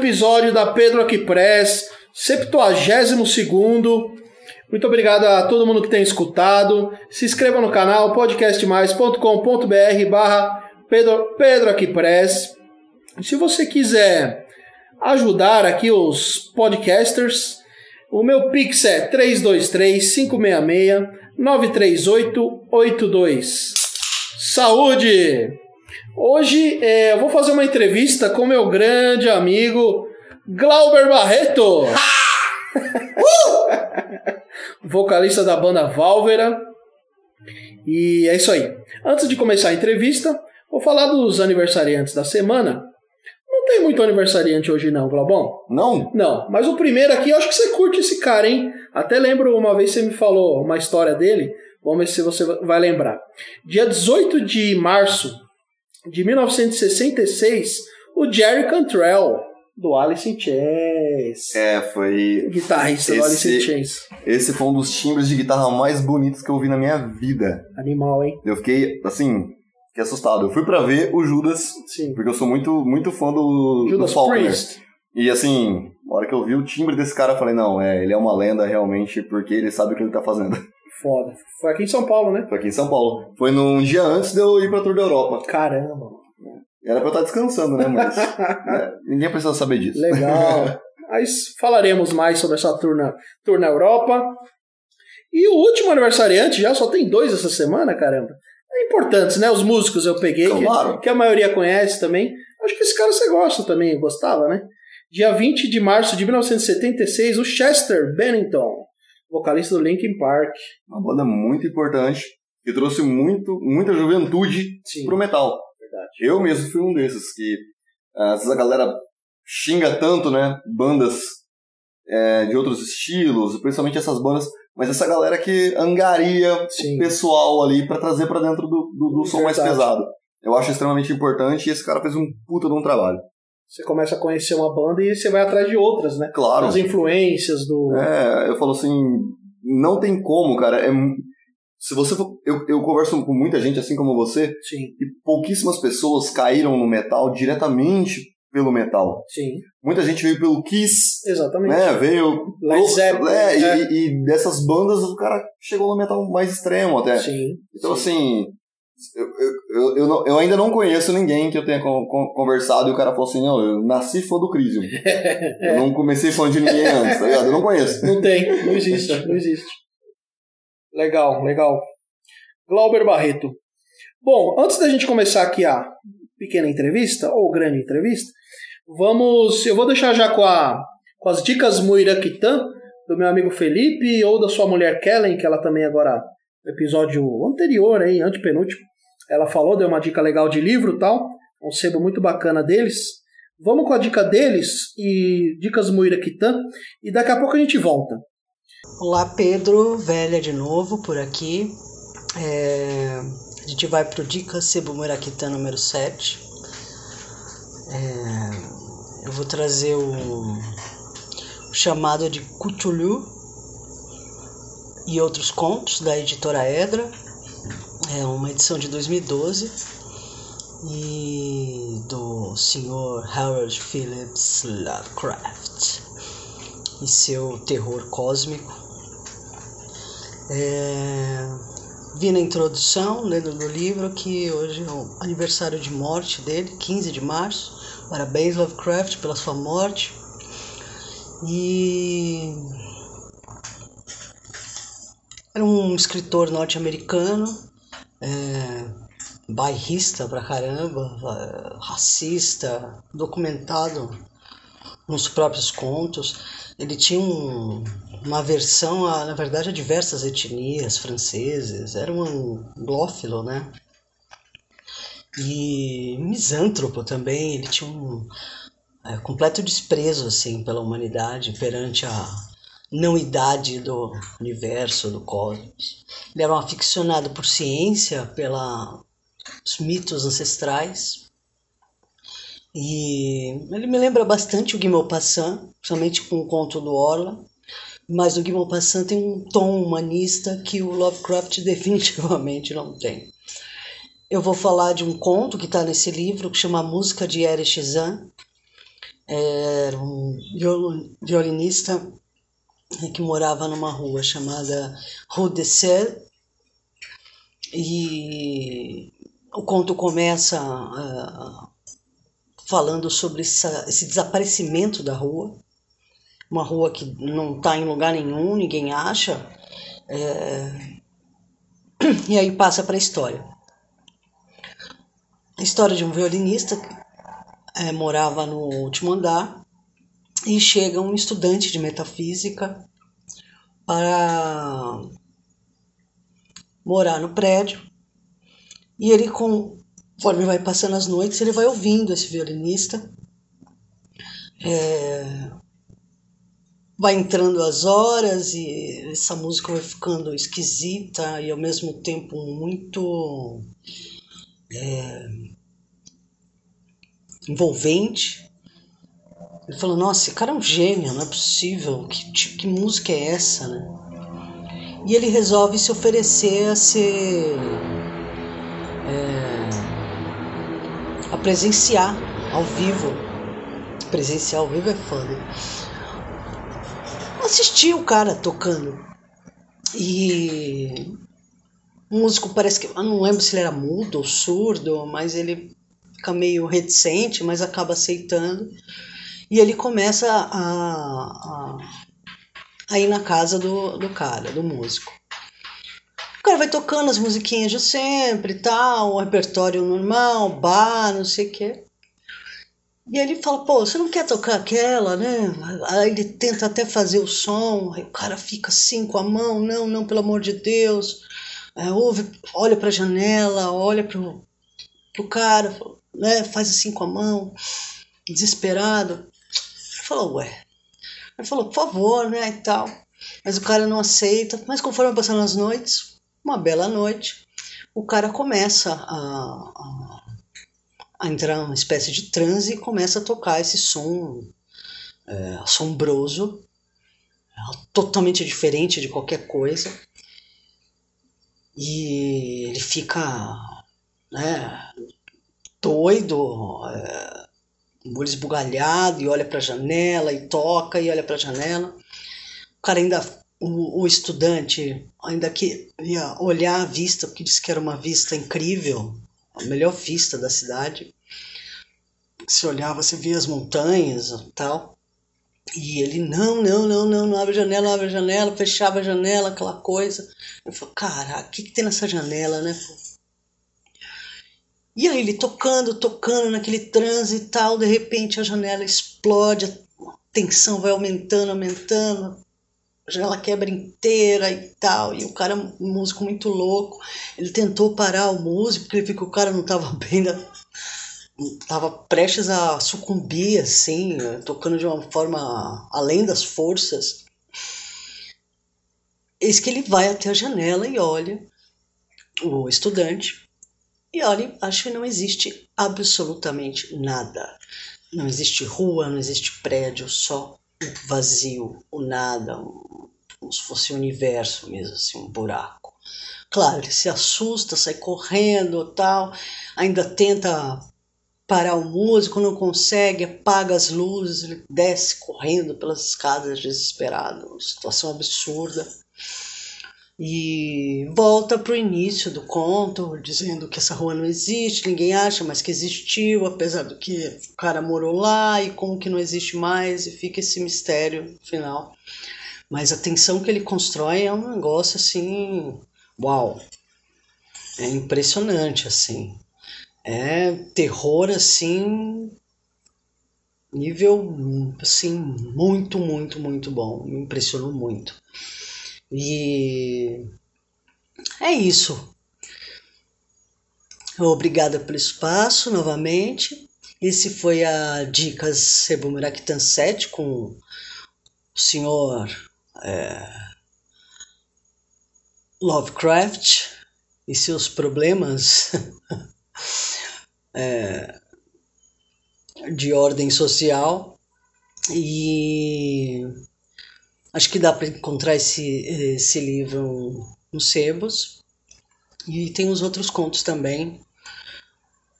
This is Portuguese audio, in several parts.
episódio da Pedro Aqui Press, 72 Muito obrigado a todo mundo que tem escutado. Se inscreva no canal podcastmais.com.br barra Pedro, Aqui Press. Se você quiser ajudar aqui os podcasters, o meu Pix é 323 566 93882. Saúde! Hoje é, eu vou fazer uma entrevista com meu grande amigo Glauber Barreto, vocalista da banda Válvera. E é isso aí. Antes de começar a entrevista, vou falar dos aniversariantes da semana. Não tem muito aniversariante hoje não, Glaubão? Não? Não, mas o primeiro aqui, eu acho que você curte esse cara, hein? Até lembro uma vez você me falou uma história dele. Vamos ver se você vai lembrar. Dia 18 de março de 1966, o Jerry Cantrell, do Alice in Chains. É, foi. Guitarrista do Alice in Chains. Esse foi um dos timbres de guitarra mais bonitos que eu vi na minha vida. Animal, hein? Eu fiquei, assim, fiquei assustado. Eu fui pra ver o Judas, Sim. porque eu sou muito, muito fã do, Judas do Faulkner. Priest. E assim, na hora que eu vi o timbre desse cara, eu falei, não, é, ele é uma lenda realmente, porque ele sabe o que ele tá fazendo. Foda. Foi aqui em São Paulo, né? Foi aqui em São Paulo. Foi num dia antes de eu ir pra Tour da Europa. Caramba. Era pra eu estar descansando, né, mas... é, ninguém precisa saber disso. Legal. Aí falaremos mais sobre essa tour na, tour na Europa. E o último aniversariante já só tem dois essa semana, caramba. É importantes, né? Os músicos eu peguei, que- Claro. que, a maioria conhece também. Acho que esse cara você gosta também, gostava, né? Dia 20 de março de 1976, o Chester Bennington, vocalista do Linkin Park. Uma banda muito importante, que trouxe muito, muita juventude Sim, pro metal. verdade. Eu mesmo fui um desses que ah, às vezes a galera xinga tanto, né? Bandas é, de outros estilos, principalmente essas bandas, mas essa galera que angaria Sim. o pessoal ali pra trazer pra dentro do, do, do som mais pesado. Eu acho extremamente importante e esse cara fez um puta de um trabalho. Você começa a conhecer uma banda e você vai atrás de outras, né? Claro. As influências do. É, eu falo assim, não tem como, cara. É, se você for, eu, eu converso com muita gente assim como você, Sim. e pouquíssimas pessoas caíram no metal diretamente pelo metal. Sim, Muita gente veio pelo Kiss, exatamente. né? Veio. Led Zeppelin, É, e- é. E, e dessas bandas o cara chegou no metal mais extremo até. Sim. Então, sim. assim, eu, eu, eu, não- eu ainda não conheço ninguém que eu tenha con- con- conversado e o cara falou assim: não, eu nasci fã do Crisium. Eu não comecei fã de ninguém antes, tá ligado? Eu não conheço. Não tem, não existe, não existe. Legal, legal. Glauber Barreto. Bom, antes da gente começar aqui a pequena entrevista, ou grande entrevista, vamos. Eu vou deixar já com, a, com as dicas Muiraquitã, do meu amigo Felipe, ou da sua mulher Kellen, que ela também agora, episódio anterior, aí, antepenúltimo, ela falou, deu uma dica legal de livro tal, um sebo muito bacana deles. Vamos com a dica deles e dicas Muiraquitã, e daqui a pouco a gente volta. Olá Pedro, velha de novo por aqui. É, a gente vai pro Dica Cebu Muraquitã número 7. É, eu vou trazer o, o chamado de Cthulhu e outros contos da editora Edra. É uma edição de 2012 e do senhor Howard Phillips Lovecraft e seu terror cósmico. É, vi na introdução, lendo do livro, que hoje é o aniversário de morte dele, 15 de março. Parabéns, Lovecraft, pela sua morte. E. Era um escritor norte-americano, é, bairrista pra caramba, é, racista, documentado nos próprios contos. Ele tinha um, uma aversão, a, na verdade, a diversas etnias franceses. Era um anglófilo, né? E misântropo também. Ele tinha um é, completo desprezo assim pela humanidade perante a não-idade do universo, do cosmos. Ele era um aficionado por ciência, pelos mitos ancestrais. E ele me lembra bastante o Guy Maupassant, principalmente com o conto do Orla, mas o Guy Maupassant tem um tom humanista que o Lovecraft definitivamente não tem. Eu vou falar de um conto que está nesse livro que chama Música de Erich Zan. Era um viol- violinista que morava numa rua chamada Rue de Sel. E o conto começa ah, falando sobre essa- esse desaparecimento da rua, uma rua que não está em lugar nenhum, ninguém acha, é, e aí passa para a história. A história de um violinista que é, morava no último andar e chega um estudante de metafísica para morar no prédio e ele conforme vai passando as noites, ele vai ouvindo esse violinista. É, vai entrando as horas e essa música vai ficando esquisita e ao mesmo tempo muito é, envolvente. Ele falou, nossa, esse cara é um gênio, não é possível. Que, tipo- que música é essa, né? E ele resolve se oferecer a ser a presenciar ao vivo. Presenciar ao vivo é foda. Assistir o cara tocando. E o músico parece que. Eu não lembro se ele era mudo ou surdo, mas ele fica meio reticente, mas acaba aceitando. E ele começa a, a, a ir na casa do, do cara, do músico. O cara vai tocando as musiquinhas de sempre tal, o repertório normal, bar, não sei o quê. E ele fala, pô, você não quer tocar aquela, né? Aí ele tenta até fazer o som, aí o cara fica assim com a mão, não, não, pelo amor de Deus. É, ouve, olha pra janela, olha pro, pro cara, né? Faz assim com a mão, desesperado. Falou, ué. Ele falou, por favor, né? E tal. Mas o cara não aceita. Mas conforme passando as noites, uma bela noite, o cara começa a, a, a entrar numa espécie de transe e começa a tocar esse som é, assombroso, totalmente diferente de qualquer coisa. E ele fica né, doido, é, o olho esbugalhado e olha para a janela e toca e olha para a janela. O cara ainda, o, o estudante ainda queria olhar a vista, porque disse que era uma vista incrível, a melhor vista da cidade. Se olhava, você via as montanhas e tal. E ele, não, não, não, não, não abre a janela, abre a janela, fechava a janela, aquela coisa. Eu falei, caraca, o que, que tem nessa janela, né? E aí ele tocando, tocando naquele transe e tal, de repente a janela explode, a tensão vai aumentando, aumentando, a janela quebra inteira e tal, e o cara, um músico muito louco, ele tentou parar o músico, porque ele viu que o cara não estava bem, estava prestes a sucumbir, assim, tocando de uma forma além das forças. Eis que ele vai até a janela e olha o estudante e olha, acho que não existe absolutamente nada. Não existe rua, não existe prédio, só o vazio, o nada, um, como se fosse o universo mesmo, assim, um buraco. Claro, ele se assusta, sai correndo tal, ainda tenta parar o músico, não consegue, apaga as luzes, ele desce correndo pelas escadas desesperado, situação absurda e volta para o início do conto, dizendo que essa rua não existe, ninguém acha, mas que existiu, apesar do que o cara morou lá e como que não existe mais, e fica esse mistério final. Mas a tensão que ele constrói é um negócio assim, uau, é impressionante assim, é terror assim nível assim muito muito muito bom, me impressionou muito. E é isso. Obrigada pelo espaço novamente. Esse foi a Dicas Sebumeraktan 7 com o senhor é, Lovecraft e seus problemas é, de ordem social. E Acho que dá para encontrar esse, esse livro nos sebos. E tem os outros contos também.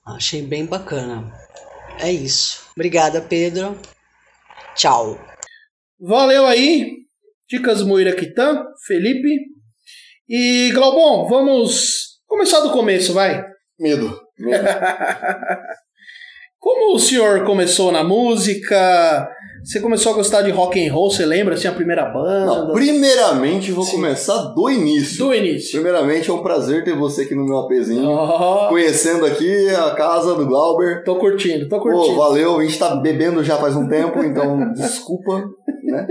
Achei bem bacana. É isso. Obrigada, Pedro. Tchau. Valeu aí. Dicas Moiraquitã, Felipe. E Glaubon, vamos começar do começo, vai. Medo. Medo. Como o senhor começou na música? Você começou a gostar de rock and roll, você lembra assim a primeira banda? Não, primeiramente vou Sim. começar do início. Do início. Primeiramente é um prazer ter você aqui no meu apezinho. Oh. Conhecendo aqui a casa do Glauber. Tô curtindo, tô curtindo. Pô, valeu, a gente tá bebendo já faz um tempo, então desculpa, né?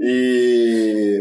E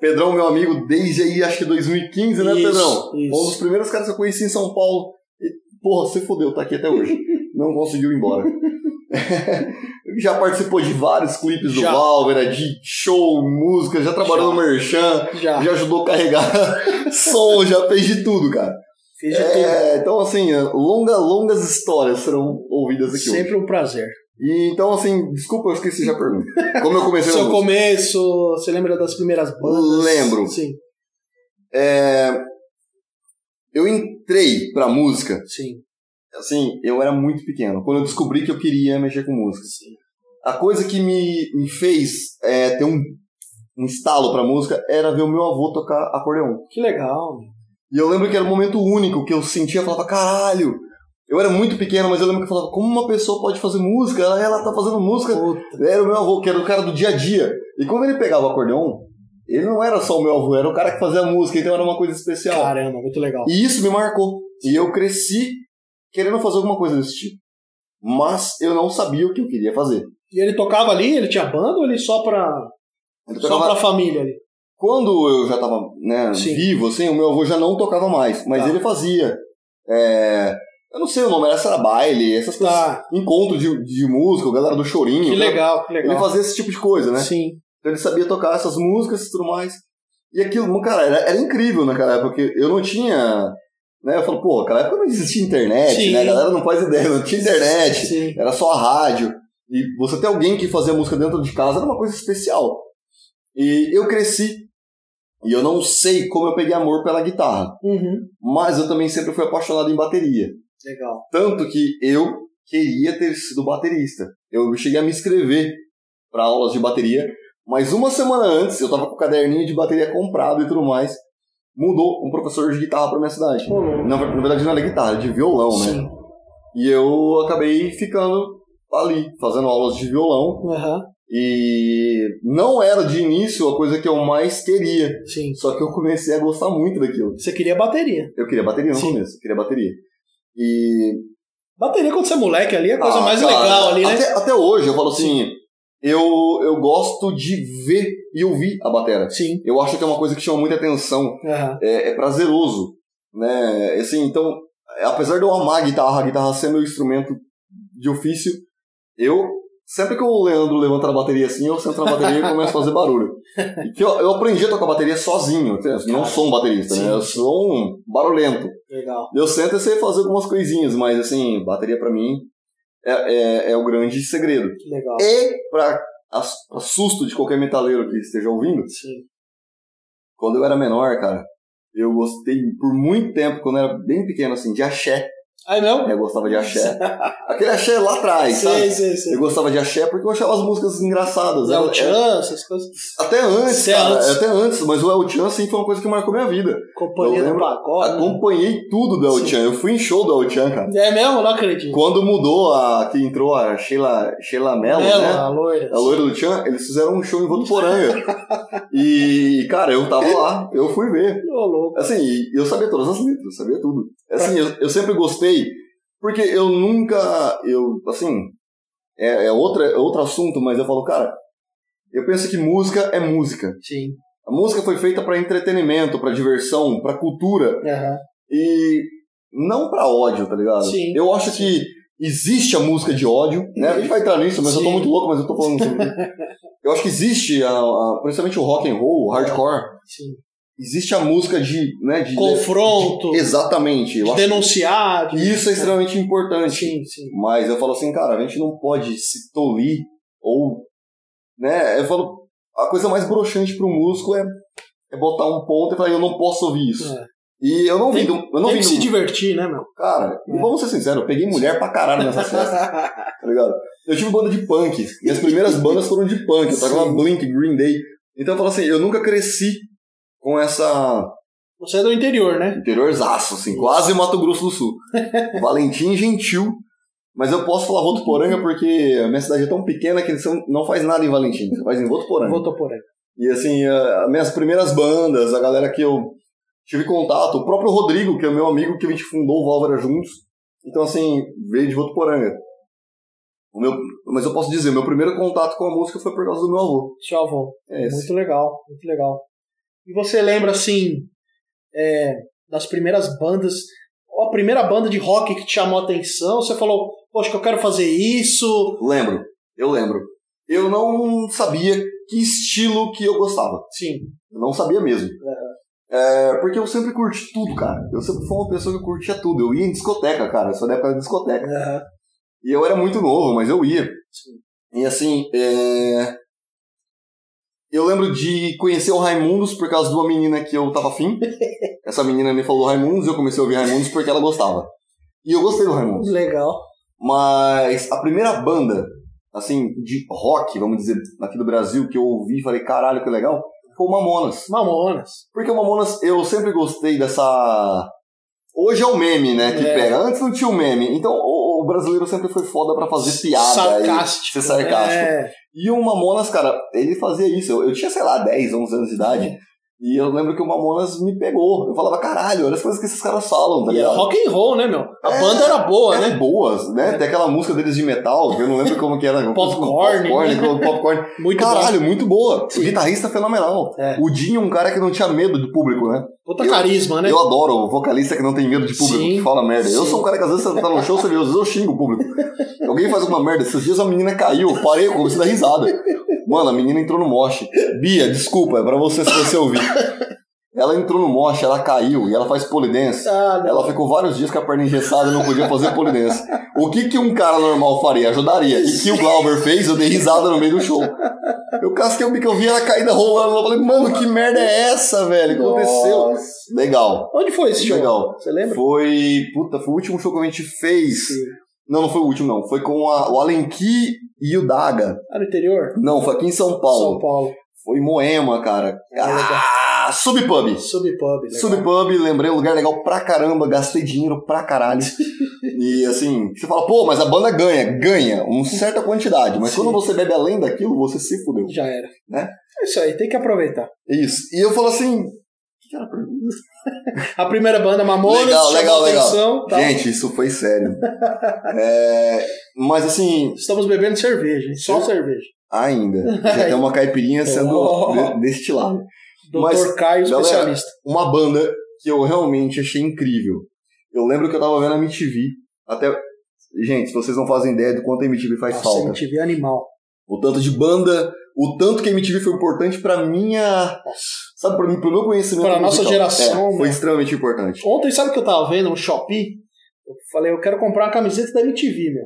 Pedrão, meu amigo, desde aí acho que 2015, né, isso, Pedrão? Isso. Um dos primeiros caras que eu conheci em São Paulo. E, porra, você fodeu, tá aqui até hoje. Não conseguiu ir embora. já participou de vários clipes do Valvera, de show, música, já trabalhou já. no Merchan, já. já ajudou a carregar som, já fez de tudo, cara. Fez de é, tudo. Então, assim, longa, longas histórias serão ouvidas aqui Sempre hoje. um prazer. E, então, assim, desculpa, eu esqueci já a pergunta. Como eu comecei Seu começo, você lembra das primeiras bandas? Lembro. Sim. É, eu entrei pra música. Sim. Assim, eu era muito pequeno. Quando eu descobri que eu queria mexer com música. Sim a coisa que me, me fez é, ter um, um estalo pra música era ver o meu avô tocar acordeon. Que legal. E eu lembro que era um momento único que eu sentia, falava, caralho, eu era muito pequeno, mas eu lembro que eu falava, como uma pessoa pode fazer música? Ela, ela tá fazendo música. Puta. Era o meu avô, que era o cara do dia a dia. E quando ele pegava o acordeon, ele não era só o meu avô, era o cara que fazia a música, então era uma coisa especial. Caramba, muito legal. E isso me marcou. E eu cresci querendo fazer alguma coisa desse tipo. Mas eu não sabia o que eu queria fazer. E ele tocava ali, ele tinha banda ou ele só pra. Ele só pra família ali? Quando eu já tava né, vivo, assim, o meu avô já não tocava mais, mas tá. ele fazia. É, eu não sei o nome, essa era baile, essas tá. coisas. Encontro de, de música, galera do chorinho. Que legal, que legal. Ele fazia esse tipo de coisa, né? Sim. Então ele sabia tocar essas músicas e tudo mais. E aquilo, cara, era, era incrível naquela época, porque eu não tinha. Né, eu falo, pô, naquela época não existia internet, Sim. né? A galera não faz ideia, não tinha internet, Sim. era só a rádio. E você ter alguém que fazia música dentro de casa era uma coisa especial. E eu cresci. E eu não sei como eu peguei amor pela guitarra. Uhum. Mas eu também sempre fui apaixonado em bateria. Legal. Tanto que eu queria ter sido baterista. Eu cheguei a me inscrever para aulas de bateria, mas uma semana antes, eu tava com o caderninho de bateria comprado e tudo mais, mudou um professor de guitarra para minha cidade. Na, na verdade não era guitarra, era de violão, Sim. né? E eu acabei ficando ali, fazendo aulas de violão. Aham. E não era de início a coisa que eu mais queria. Sim. Só que eu comecei a gostar muito daquilo. Você queria bateria. Eu queria bateria no Sim. começo, eu queria bateria. E. Bateria quando você é moleque ali é a coisa Ah, mais cara, legal ali, né? Até, até hoje eu falo assim, eu, eu gosto de ver e ouvir a bateria. Sim. Eu acho que é uma coisa que chama muita atenção. Aham. É, é prazeroso, né? Assim, então, apesar de eu amar a guitarra, a guitarra ser meu instrumento de ofício, eu sempre que o Leandro levanta a bateria assim, eu sento na bateria e começo a fazer barulho. Que eu, eu aprendi a tocar bateria sozinho, eu não sou um baterista, Sim. né? Eu sou um barulhento. Legal. Eu sento e sei fazer algumas coisinhas, mas assim, bateria pra mim é, é, é o grande segredo. Legal. E pra, ass- pra susto de qualquer metaleiro que esteja ouvindo, Sim. quando eu era menor, cara, eu gostei por muito tempo, quando eu era bem pequeno, assim, de axé. Aí mesmo? Eu gostava de axé. Aquele axé lá atrás, Sei, sabe? sei, sei. Eu gostava de axé porque eu achava as músicas engraçadas. El Ela- Chan, essas coisas. é- até antes, cara. antes. Até antes, mas o El Chan, assim, foi uma coisa que marcou minha vida. Companhia do né? Acompanhei tudo do El Sim. Chan. Eu fui em show do El Chan, cara. É mesmo? Não acredito. Quando mudou a. que entrou a Sheila, Sheila Mello, Ela, né? a loira. A loira do Chan, eles fizeram um show em Votuporanga. e, cara, eu tava lá, eu fui ver. Ô, louco. Assim, eu sabia todas as letras, eu sabia tudo. Assim, eu, eu sempre gostei, porque eu nunca. Eu, assim, é, é, outra, é outro assunto, mas eu falo, cara, eu penso que música é música. Sim. A música foi feita pra entretenimento, pra diversão, pra cultura. Aham. E não pra ódio, tá ligado? Sim. Eu acho que existe a música de ódio, né? A gente vai entrar nisso, mas eu tô Sim. muito louco, mas eu tô falando sobre. Eu acho que existe, a, a- principalmente o rock and roll, o hardcore, Sim. Existe a música de, né, de Confronto. de- exatamente. Eu De denunciar. de- isso é extremamente importante. Sim, sim. Mas eu falo assim, cara, a gente não pode se tolir ou, né? Eu falo, a coisa mais broxante para um músico é, é botar um ponto e falar, eu não posso ouvir isso. É. E eu não Tem- vi, do- eu não Tem vi que se divertir, né, meu? Cara, e vamos ser sinceros, eu peguei mulher pra caralho nessas festas, tá ligado? Eu tive banda de punk. Minhas primeiras bandas foram de punk. Eu tocava Sim. Blink, Green Day. Então eu falo assim, eu nunca cresci com essa Você é do interior, né? interiorzaço, assim, quase Mato Grosso do Sul. Valentim gentil. Mas eu posso falar Votuporanga porque a minha cidade é tão pequena que não faz nada em Valentim, faz em Votuporanga. Voltou por aí. E assim, as minhas primeiras bandas, a galera que eu tive contato, o próprio Rodrigo, que é o meu amigo, que a gente fundou o Válvara juntos. Então, assim, veio de Votuporanga. O meu, mas eu posso dizer, meu primeiro contato com a música foi por causa do meu avô. Seu avô. É esse. Muito legal, muito legal. E você lembra, assim, é, das primeiras bandas, ou a primeira banda de rock que te chamou a atenção? Você falou, poxa, que eu quero fazer isso. Lembro, eu lembro. Eu não sabia que estilo que eu gostava. Sim. Eu não sabia mesmo. É, porque eu sempre curti tudo, cara. Eu sempre fui uma pessoa que curtia tudo. Eu ia em discoteca, cara. Eu sou da época da discoteca. E eu era muito novo, mas eu ia. E assim, é... eu lembro de conhecer o Raimundos por causa de uma menina que eu tava afim. Essa menina me falou Raimundos e eu comecei a ouvir Raimundos porque ela gostava. E eu gostei do Raimundos. Legal. Mas a primeira banda, assim, de rock, vamos dizer, aqui do Brasil, que eu ouvi e falei, caralho, que legal, foi o Mamonas. Mamonas. Porque o Mamonas, eu sempre gostei dessa. Hoje é o meme, né? Que É. pega. Antes não tinha o meme. Então o, brasileiro sempre foi foda pra fazer piada. Sarcástico. E ser sarcástico. É. E o Mamonas, cara, ele fazia isso. Eu, eu tinha, sei lá, 10, 11 anos de idade. E eu lembro que o Mamonas me pegou. Eu falava, caralho, olha as coisas que esses caras falam, tá E era ligado? rock and roll, né, meu? A É, banda era boa, né? boas, né? Tem aquela música deles de metal, que eu não lembro como que era. Popcorn. Popcorn, popcorn. Muito Caralho, muito boa. O guitarrista fenomenal. É. O Dinho é um cara que não tinha medo do público, né? Bom. Puta carisma, né? Eu adoro o vocalista que não tem medo de público, Sim, que fala merda. Eu sim. sou um cara que às vezes você tá no show, você vê, às vezes eu xingo o público. Alguém faz alguma merda, esses dias a menina caiu, eu parei, eu comecei a dar risada. Mano, a menina entrou no moche. Bia, desculpa, é pra você se você ouvir. Ela entrou no moche, ela caiu e ela faz polidense. Ah. Ela ficou vários dias com a perna engessada e não podia fazer polidense. O que, que um cara normal faria? Ajudaria. E que o Glauber fez, eu dei risada no meio do show. Eu casquei o bico, eu vi ela caída rolando. Eu falei, mano, que merda é essa, velho? O que aconteceu? Nossa. Legal. Onde foi esse show? Legal. Você lembra? Foi. Puta, foi o último show que a gente fez. Sim. Não, não foi o último, não. Foi com a, o Alenki e o Daga. Ah, no interior? Não, foi aqui em São Paulo. São Paulo. Foi em Moema, cara. Ah, Subpub. Subpub. legal. Subpub, lembrei, um lugar legal pra caramba, gastei dinheiro pra caralho. e assim, você fala, pô, mas a banda ganha, ganha, uma certa quantidade. Mas Sim. quando você bebe além daquilo, você se fudeu. Já era. Né? É isso aí, tem que aproveitar. Isso. E eu falo assim. A primeira banda Mamonas Legal, chamou legal, legal. atenção. tá? Gente, isso foi sério. É, mas assim, Estamos bebendo cerveja, só cerveja. ainda. Já tem uma caipirinha sendo Oh. de- destilada. Doutor Caio, especialista. Uma banda que eu realmente achei incrível. Eu lembro que eu tava vendo a MTV. Até. Gente, vocês não fazem ideia do quanto a MTV faz Nossa, falta. MTV animal. O tanto de banda, o tanto que a MTV foi importante pra minha. Sabe, pra mim, pro meu conhecimento. Pra nossa geração, É, foi né? extremamente importante. Ontem, sabe o que eu tava vendo no Shopee? Eu falei, eu quero comprar uma camiseta da MTV, meu.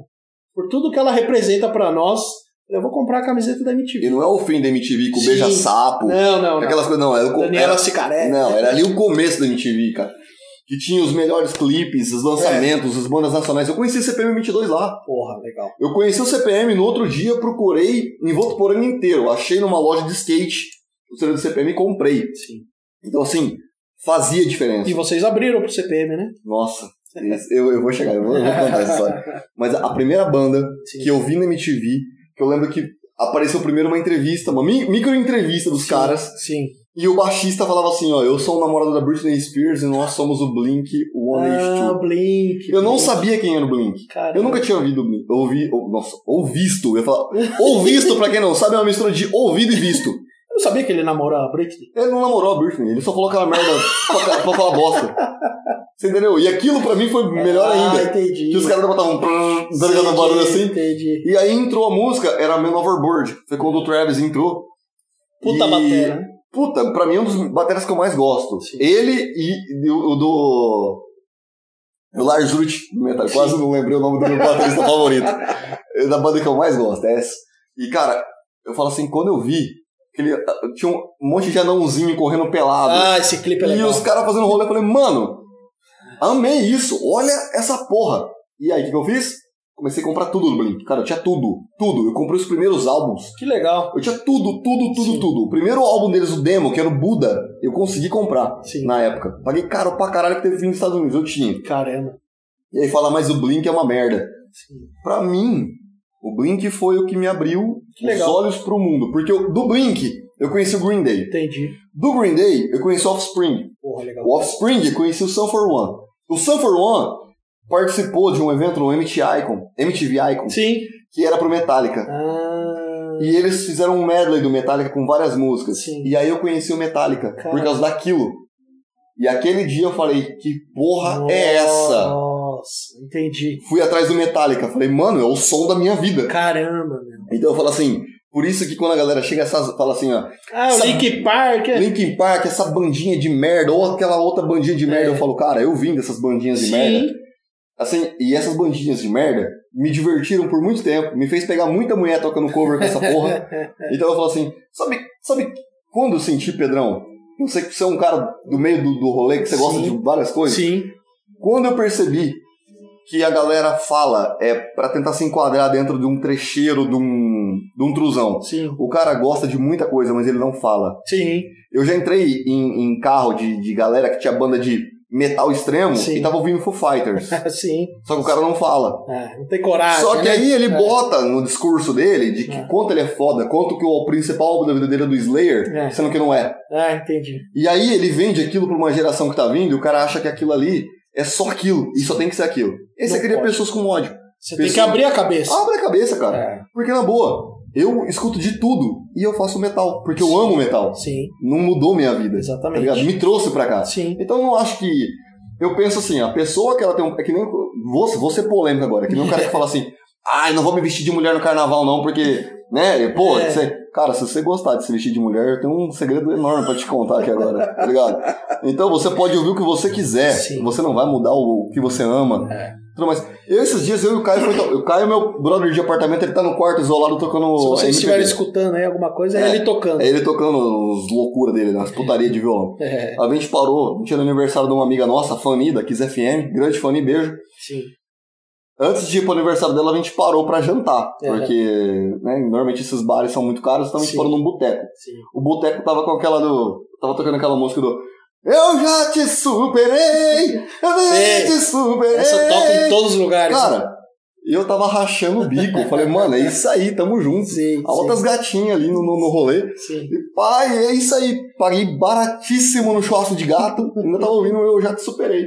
Por tudo que ela representa pra nós, eu vou comprar a camiseta da E MTV. não é o fim da MTV com beija-sapo, Não, não, não. aquelas coisas, não. Era, Daniela era, não, era ali o começo da MTV, cara. Que tinha os melhores clipes, os lançamentos, as bandas nacionais. Eu conheci o CPM 22 lá. Porra, legal. Eu conheci o CPM no outro dia, procurei em Votuporanga inteiro. Achei numa loja de skate o CD do CPM e comprei. Sim. Então, assim, fazia diferença. E vocês abriram pro CPM, né? Nossa, eu, eu vou chegar, eu vou, eu vou contar essa história. Mas a primeira banda Sim. que eu vi na MTV, que eu lembro que apareceu primeiro uma entrevista, uma mi- micro entrevista dos caras, Sim. e o baixista falava assim, ó, eu sou o namorado da Britney Spears e nós somos o Blink One Ah, Blink. Eu não Blink. sabia quem era o Blink. Caramba. Eu nunca tinha ouvido, ouvi, ou, nossa, ou visto, eu ia falar, ou visto, pra quem não sabe, é uma mistura de ouvido e visto. Sabia que ele namorou a Britney. Ele não namorou a Britney, ele só falou aquela merda pra, pra falar bosta. Você entendeu? E aquilo pra mim foi melhor Ah, ainda. entendi. Que os caras botavam um um barulho assim. Entendi. E aí entrou a música, era Man Overboard. Foi quando o Travis entrou. Puta E- batera, né? Puta, pra mim é um dos bateras que eu mais gosto. Sim. Ele e, o, do. O Lars do Metal. Quase não lembrei o nome do meu baterista favorito. É da banda que eu mais gosto, é essa. E cara, eu falo assim, quando eu vi, ele, tinha um monte de anãozinho correndo pelado. Ah, esse clipe é e legal. os caras fazendo rolê, eu falei, mano, amei isso, olha essa porra. E aí, o que, eu fiz? Comecei a comprar tudo do Blink. Cara, eu tinha tudo, tudo. Eu comprei os primeiros álbuns. Que legal. Eu tinha tudo, tudo, tudo, Sim. tudo. O primeiro álbum deles, o demo, que era o Buda, eu consegui comprar Sim. na época. Paguei caro pra caralho que teve vindo dos Estados Unidos, eu tinha. Caramba. E aí falar mais do Blink é uma merda. Sim. Pra mim, o Blink foi o que me abriu Que os legal. olhos pro mundo. Porque eu- do Blink, eu conheci o Green Day. Entendi. Do Green Day, eu conheci o Offspring. Porra, legal. O Offspring, eu conheci o Sun for One. O Sun for One participou de um evento no MTV Icon, MTV Icon, Sim. que era pro Metallica. Ah, E eles fizeram um medley do Metallica com várias músicas. Sim. E aí eu conheci o Metallica por Caramba. causa daquilo. E aquele dia eu falei, que porra é essa? Nossa, entendi. Fui atrás do Metallica. Falei, mano, é o som da minha vida. Caramba, meu. Então eu falo assim, por isso que quando a galera chega essas, fala assim, ó, Ah, o Essa- Link Park. é- Linkin Park, essa bandinha de merda, ou aquela outra bandinha de merda, É. eu falo, cara, eu vim dessas bandinhas de Sim. merda. Assim, e essas bandinhas de merda me divertiram por muito tempo, me fez pegar muita mulher tocando cover com essa porra. Então eu falo assim, sabe, sabe quando eu senti, Pedrão? Eu sei que você é um cara do meio do, do rolê, que você gosta Sim. de várias coisas. Sim. Quando eu percebi que a galera fala é pra tentar se enquadrar dentro de um trecheiro, de um, de um truzão. Sim. O cara gosta de muita coisa, mas ele não fala. Sim. Eu já entrei em, em carro de, de galera que tinha banda de metal extremo Sim. e tava ouvindo Foo Fighters. Sim. Só que o cara não fala. É, não tem coragem. Só que né? aí ele É. bota no discurso dele de que É. quanto ele é foda, quanto que o principal álbum da vida dele é do Slayer, É. sendo que não é. Ah, entendi. E aí ele vende aquilo pra uma geração que tá vindo e o cara acha que aquilo ali é só aquilo e só tem que ser aquilo. Esse Não é cria pode. pessoas com ódio. Você tem que abrir a cabeça. Abre a cabeça, cara. É. Porque na boa, eu escuto de tudo e eu faço metal, porque eu amo metal. Sim, Não mudou minha vida. Tá exatamente. ligado? Me trouxe pra cá. Sim. Então eu não acho que. Eu penso assim, a pessoa que ela tem um. É que nem. Vou, vou ser polêmico agora, é que nem um cara que fala assim. Ai, não vou me vestir de mulher no carnaval, não, porque. Né? Pô, É. você- cara, se você gostar de se vestir de mulher, eu tenho um segredo enorme pra te contar aqui agora, tá ligado? Então você pode ouvir o que você quiser. Sim. Você não vai mudar o, que você ama. É. Tudo mais. Eu, esses dias, eu e o Caio foi. O Caio, meu brother de apartamento, ele tá no quarto isolado tocando. Se vocês estiverem escutando aí alguma coisa, é, É. ele tocando. É ele tocando as loucuras dele, as putarias de violão. É, A gente parou, a gente no aniversário de uma amiga nossa, Fanny, da Kiss FM, grande Fanny, beijo. sim. Antes de ir pro aniversário dela, a gente parou pra jantar. É. Porque, né, normalmente esses bares são muito caros, então a gente parou num boteco. O boteco tava com aquela do. Tava tocando aquela música do. Eu já te superei! Eu já te superei! Essa toca em todos os lugares. Cara, eu tava rachando o bico. Eu Falei, mano, é isso aí, tamo junto. sim, Altas gatinhas ali no, no, no rolê. sim. E pai, é isso aí. Paguei baratíssimo no churrasco de gato. Ainda tava ouvindo Eu já te superei.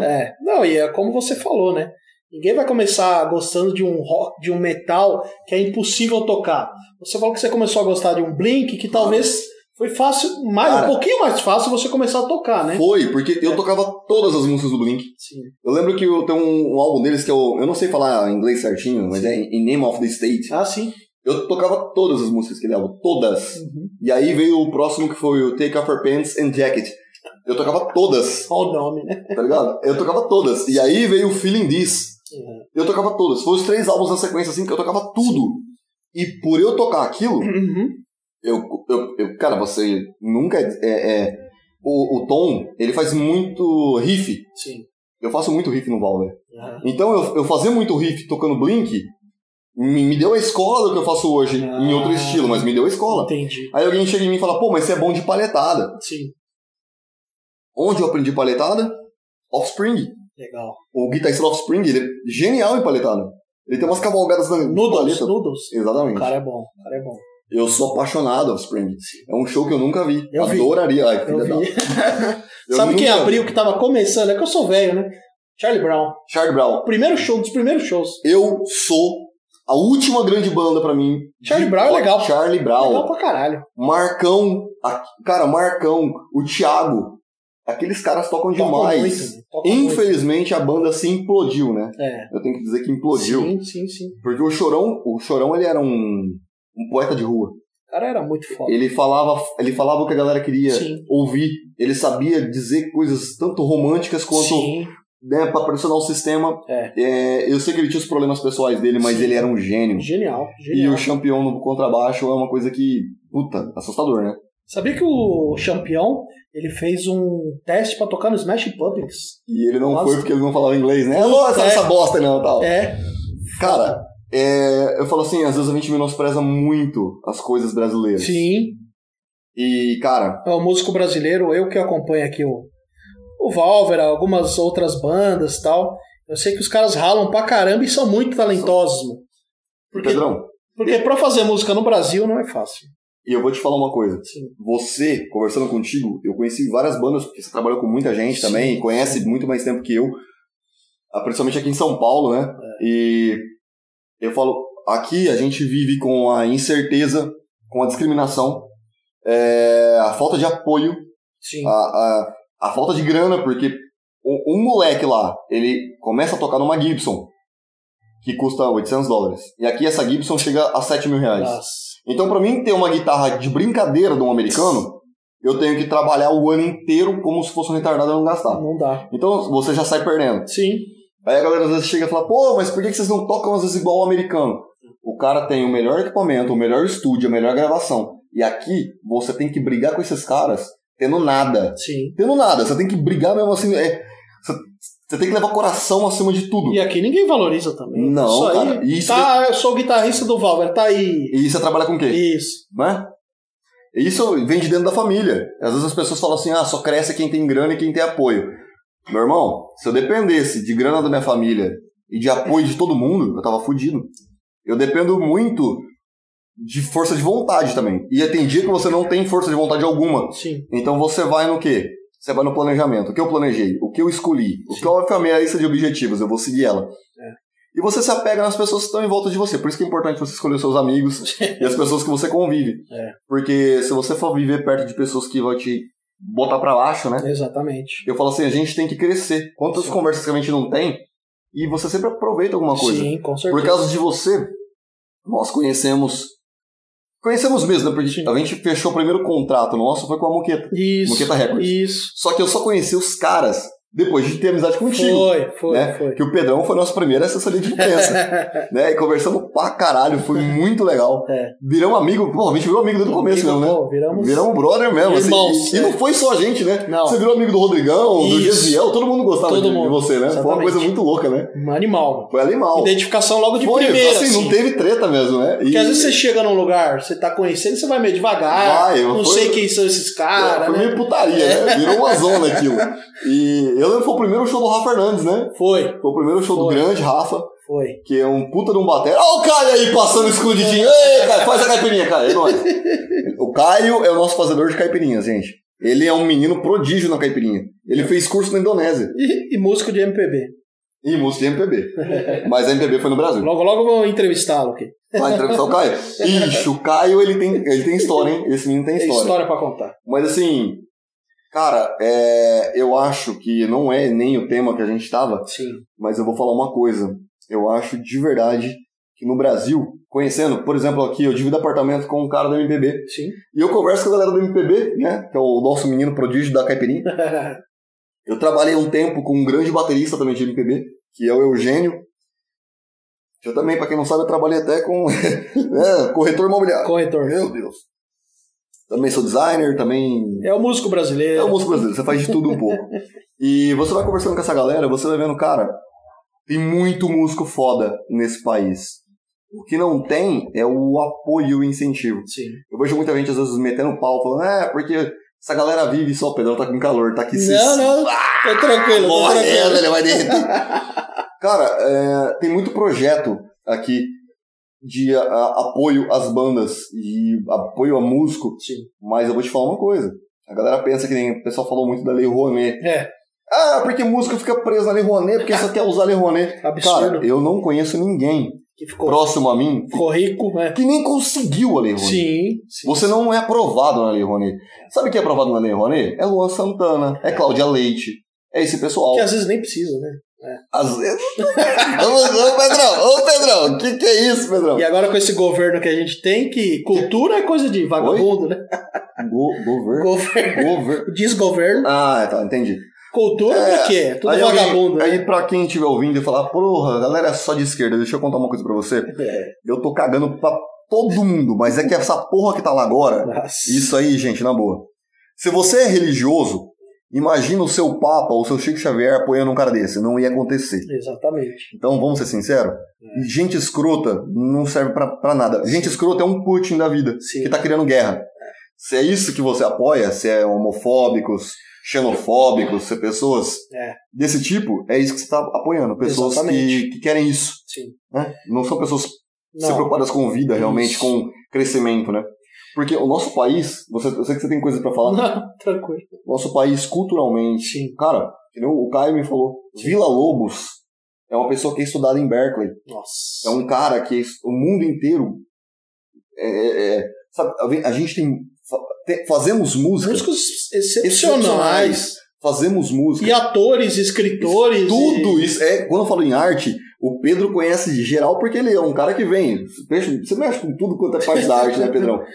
É, não, e é como você falou, né? Ninguém vai começar gostando de um rock, de um metal que é impossível tocar. Você falou que você começou a gostar de um Blink, que talvez foi fácil, mais, Cara. um pouquinho mais fácil você começar a tocar, né? Foi, porque eu tocava todas as músicas do Blink. Sim. Eu lembro que eu tenho um, um álbum deles que eu, eu não sei falar inglês certinho, mas é In Name of the State. Ah, sim. Eu tocava todas as músicas que ele álbum, todas. Uhum. E aí veio o próximo que foi o Take Off Your Pants and Jacket. Eu tocava todas, Olha o nome, né? tá ligado? Eu tocava todas. E aí veio o Feeling This. Uhum. Eu tocava todas. Foi os três álbuns na sequência assim que eu tocava tudo. E por eu tocar aquilo, Uhum. eu, eu, eu- cara, você nunca é, é- o, o Tom, ele faz muito riff. Sim. Eu faço muito riff no Valve. Aham. Então eu, eu fazer muito riff tocando Blink me, me deu a escola do que eu faço hoje Ah. em outro estilo, mas me deu a escola. Entendi. Aí alguém chega em mim e fala, pô, mas você é bom de palhetada. Sim. Onde eu aprendi palhetada? Offspring. Legal. O guitarrista do Offspring, ele é genial em palhetada. Ele tem umas cavalgadas na Noodles, palheta. Noodles. Exatamente. O cara é bom, o cara é bom. Eu sou apaixonado Offspring. É um show que eu nunca vi. Eu vi. Adoraria. Ai, Eu filha vi. da- Eu Sabe quem abriu vi. que tava começando? É que eu sou velho, né? Charlie Brown. Charlie Brown. Primeiro show, dos primeiros shows. Eu sou a última grande banda pra mim. Charlie Brown é legal. Charlie Brown. Legal pra caralho. Marcão, a- cara, Marcão, o Thiago, aqueles caras tocam Tocam demais. muito? Tocam muito. Infelizmente a banda se implodiu, né? É. Eu tenho que dizer que implodiu. Sim, sim, sim. Porque o Chorão, o Chorão ele era um, um poeta de rua. O cara era muito foda. Ele falava, ele falava o que a galera queria Sim. ouvir. Ele sabia dizer coisas tanto românticas quanto Sim. né, para pressionar o sistema. É. É, eu sei que ele tinha os problemas pessoais dele, mas Sim. ele era um gênio. Genial, E genial. o campeão no contrabaixo é uma coisa que, puta, assustador, né? Sabia que o Champion, ele fez um teste pra tocar no Smash Pumpkins? E ele não Nossa. foi porque ele não falava inglês, né? Alô, essa, é. essa bosta não, tal. É. Cara, é, eu falo assim, às vezes a gente menospreza muito as coisas brasileiras. Sim. E, cara, É o músico brasileiro, eu que acompanho aqui o, o Valvera, algumas outras bandas e tal. Eu sei que os caras ralam pra caramba e são muito talentosos, mano. Porque, Pedrão, porque pra fazer música no Brasil não é fácil. E eu vou te falar uma coisa. Sim. Você, conversando contigo, eu conheci várias bandas, porque você trabalhou com muita gente Sim, também, conhece muito mais tempo que eu, ah, principalmente aqui em São Paulo, né? É. E eu falo, aqui a gente vive com a incerteza, com a discriminação, é, a falta de apoio a, a, a falta de grana, porque um, um moleque lá, ele começa a tocar numa Gibson, que custa 800 dólares. E aqui essa Gibson chega a 7 mil reais. Nossa. Então, pra mim ter uma guitarra de brincadeira de um americano, eu tenho que trabalhar o ano inteiro como se fosse um retardado e não gastar. Não dá. Então, você já sai perdendo. Sim. Aí a galera às vezes chega e fala, pô, mas por que que vocês não tocam às vezes igual o americano? O cara tem o melhor equipamento, o melhor estúdio, a melhor gravação. E aqui, você tem que brigar com esses caras tendo nada. Sim. Tendo nada, você tem que brigar mesmo assim. É, você, tem que levar coração acima de tudo. E aqui ninguém valoriza também. Não, Isso aí. cara, isso tá, eu sou o guitarrista do Valver, tá aí. E você trabalha com o quê? Isso. Né? Isso vem de dentro da família. Às vezes as pessoas falam assim: ah, só cresce quem tem grana e quem tem apoio. Meu irmão, se eu dependesse de grana da minha família e de apoio de todo mundo, eu tava fudido. Eu dependo muito de força de vontade também. E tem dia que você não tem força de vontade alguma. Sim. Então você vai no quê? Você vai no planejamento. O que eu planejei? O que eu escolhi? O que é a minha lista de objetivos? Eu vou seguir ela. E você se apega nas pessoas que estão em volta de você. Por isso que é importante você escolher os seus amigos e as pessoas que você convive. É. Porque se você for viver perto de pessoas que vão te botar pra baixo, né? Exatamente. Eu falo assim, a gente tem que crescer. Quantas Sim. conversas que a gente não tem e você sempre aproveita alguma coisa. Sim, com certeza. Por causa de você, nós conhecemos. Conhecemos mesmo, né? Porque Sim. a gente fechou o primeiro contrato nosso foi com a Moqueta. Isso. Moqueta Records. Isso. Só que eu só conheci os caras depois de ter amizade contigo. Foi, foi, né? foi. Que o Pedrão foi nosso primeiro assessoria de imprensa. né? E conversamos pra caralho, foi muito legal. É. Viramos amigo, pô, a gente virou amigo desde o começo mesmo, né? Pô, viramos... Viramos brother mesmo. assim, Irmãos, e, e é. não foi só a gente, né? Não. Você virou amigo do Rodrigão, do Isso. Gesiel, todo mundo gostava Todo de, de mundo, você, né? Foi uma exatamente. coisa muito louca, né? Um animal. Foi animal. Identificação logo de foi, primeira, assim, assim. não teve treta mesmo, né? E- Porque às vezes você chega num lugar, você tá conhecendo, você vai meio devagar. Vai, não foi- sei quem são esses caras, foi né? meio putaria, né? Virou uma zona aquilo. E eu lembro que foi o primeiro show do Rafa Fernandes, né? Foi, Foi o primeiro show do Foi. grande Rafa, foi. que é um puta de um batera. Olha o Caio aí passando escondidinho. Ei, Caio, faz a caipirinha, Caio. É nóis. O Caio é o nosso fazedor de caipirinhas, gente. Ele é um menino prodígio na caipirinha. Ele fez curso na Indonésia. E, e músico de MPB. E música de MPB. Mas a MPB foi no Brasil. Logo, logo eu vou entrevistá-lo aqui. Vai entrevistar o Caio? Ixi, o Caio, ele tem, ele tem história, hein? Esse menino tem Tem história. história pra contar. Mas assim, cara, é, eu acho que não é nem o tema que a gente tava, Sim. mas eu vou falar uma coisa. Eu acho de verdade que no Brasil, conhecendo, por exemplo, aqui, eu divido apartamento com um cara do MPB. Sim. E eu converso com a galera do MPB, né? Que é o nosso menino prodígio da Caipirinha. Eu trabalhei um tempo com um grande baterista também de MPB, que é o Eugênio. Eu também, pra quem não sabe, eu trabalhei até com é, corretor imobiliário. Corretor. Meu Deus. Também sou designer, também É o músico brasileiro. é o músico brasileiro, você faz de tudo um pouco. E você vai conversando com essa galera, você vai vendo, cara, tem muito músico foda nesse país. O que não tem é o apoio e o incentivo. Sim. Eu vejo muita gente às vezes metendo pau, falando, é, porque essa galera vive só, o Pedrão tá com calor, tá aqui se Não, não. Tô tranquilo, Morrendo, ele vai derreter. Cara, é, tem muito projeto aqui de a- a- apoio às bandas e apoio a músico, Sim. mas eu vou te falar uma coisa. A galera pensa que nem o pessoal falou muito da Lei Rouanet. É, Ah, porque músico fica preso na Lei Rouanet, porque só quer usar a Lei Rouanet. absurdo. Cara, eu não conheço ninguém que ficou, próximo a mim ficou rico, né? que nem conseguiu a Lei Rouanet. Sim. sim. Você não é aprovado na Lei Rouanet. Sabe quem é aprovado na Lei Rouanet? É Luan Santana, é Cláudia Leite, é esse pessoal. Que às vezes nem precisa, né? Às vezes. ô, ô, Pedrão, ô, Pedrão, o que, que é isso, Pedrão? E agora com esse governo que a gente tem, que cultura é coisa de vagabundo, né? Go, governo. Governo. Governo. Desgoverno. Ah, tá, entendi. Cultura É, pra quê? É Tudo aí, vagabundo. alguém- né? aí, pra quem estiver ouvindo e falar, porra, a galera é só de esquerda, deixa eu contar uma coisa pra você. É. Eu tô cagando pra todo mundo, mas é que essa porra que tá lá agora, Nossa. isso aí, gente, na boa. Se você é religioso, imagina o seu Papa ou o seu Chico Xavier apoiando um cara desse. Não ia acontecer. Exatamente. Então, vamos ser sinceros? É. Gente escrota não serve pra, pra nada. Gente escrota é um Putin da vida, Sim. que tá criando guerra. Se é isso que você apoia, se é homofóbicos, xenofóbicos, se é pessoas É. desse tipo, é isso que você tá apoiando. Pessoas que, que querem isso. Sim. Né? Não são pessoas se Não. preocupadas com vida, realmente, Isso. com crescimento, né? Porque o nosso país, você, eu sei que você tem coisas pra falar, Não, tranquilo. nosso país culturalmente, Sim. cara, o Caio me falou, Vila Lobos é uma pessoa que é estudada em Berkeley. Nossa. É um cara que o mundo inteiro. É, é, é, sabe, a gente tem. fa- te- Fazemos música. Músicos excepcionais. Fazemos música. E atores, escritores. Tudo e... isso. É, quando eu falo em arte, o Pedro conhece de geral porque ele é um cara que vem. Você você mexe com tudo quanto é parte da arte, né, Pedrão?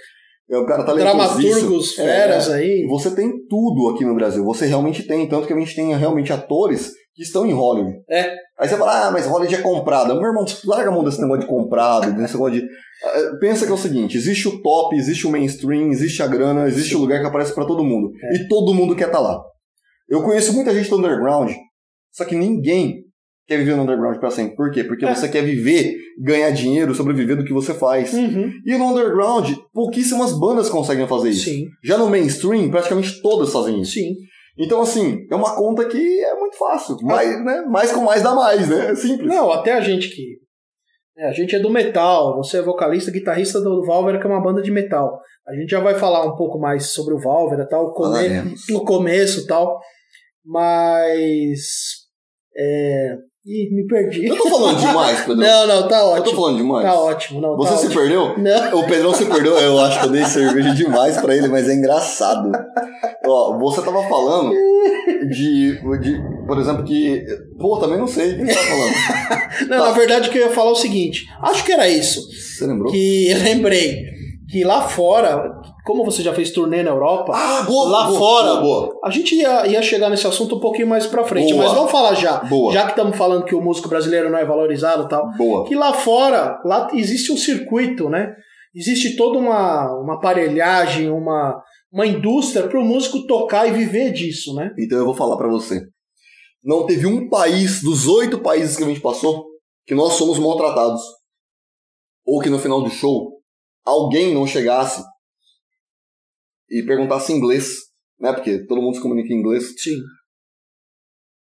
É um cara talentosíssimo. Dramaturgos, feras é. aí. Você tem tudo aqui no Brasil. Você realmente tem. Tanto que a gente tem realmente atores que estão em Hollywood. É. Aí você fala, ah, mas Hollywood é comprado. Meu irmão, larga a mão desse negócio de comprado, desse negócio de. Ah, Pensa que é o seguinte: existe o top, existe o mainstream, existe a grana, existe o lugar que aparece pra todo mundo. É. E todo mundo quer estar lá. Eu conheço muita gente do underground, só que ninguém quer viver no underground pra sempre. Por quê? Porque É. você quer viver, ganhar dinheiro, sobreviver do que você faz. Uhum. E no underground, pouquíssimas bandas conseguem fazer isso. Sim, Já no mainstream, praticamente todas fazem isso. sim. Então, assim, é uma conta que é muito fácil. Mais, né? mais com mais dá mais, né? É simples. Não, até a gente que. é, a gente é do metal, você é vocalista, guitarrista do Valvera, que é uma banda de metal. A gente já vai falar um pouco mais sobre o Valvera, tal, come... No começo tal. Mas. É... Ih, me perdi. Eu tô falando demais, Pedrão. Não, não, tá Eu tô ótimo. falando demais. Tá ótimo, não. Você tá se ótimo. perdeu? Não. O Pedrão se perdeu, eu acho que eu dei cerveja demais pra ele, mas é engraçado. Ó, você tava falando de, de por exemplo, que. Pô, também não sei o que você tá falando. Não, na verdade, o que eu ia falar é o seguinte: acho que era isso. Você lembrou? Que eu lembrei que lá fora, como você já fez turnê na Europa, Ah, boa, Lá boa, fora. Boa, a gente ia, ia chegar nesse assunto um pouquinho mais pra frente, mas vamos falar já. Boa. Já que estamos falando que o músico brasileiro não é valorizado e tal, Boa. que lá fora, lá existe um circuito, né? Existe toda uma, uma aparelhagem, uma, uma indústria para o músico tocar e viver disso, né? Então eu vou falar pra você. Não teve um país dos oito países que a gente passou que nós somos maltratados. Ou que no final do show alguém não chegasse e perguntasse em inglês, né? Porque todo mundo se comunica em inglês. Sim.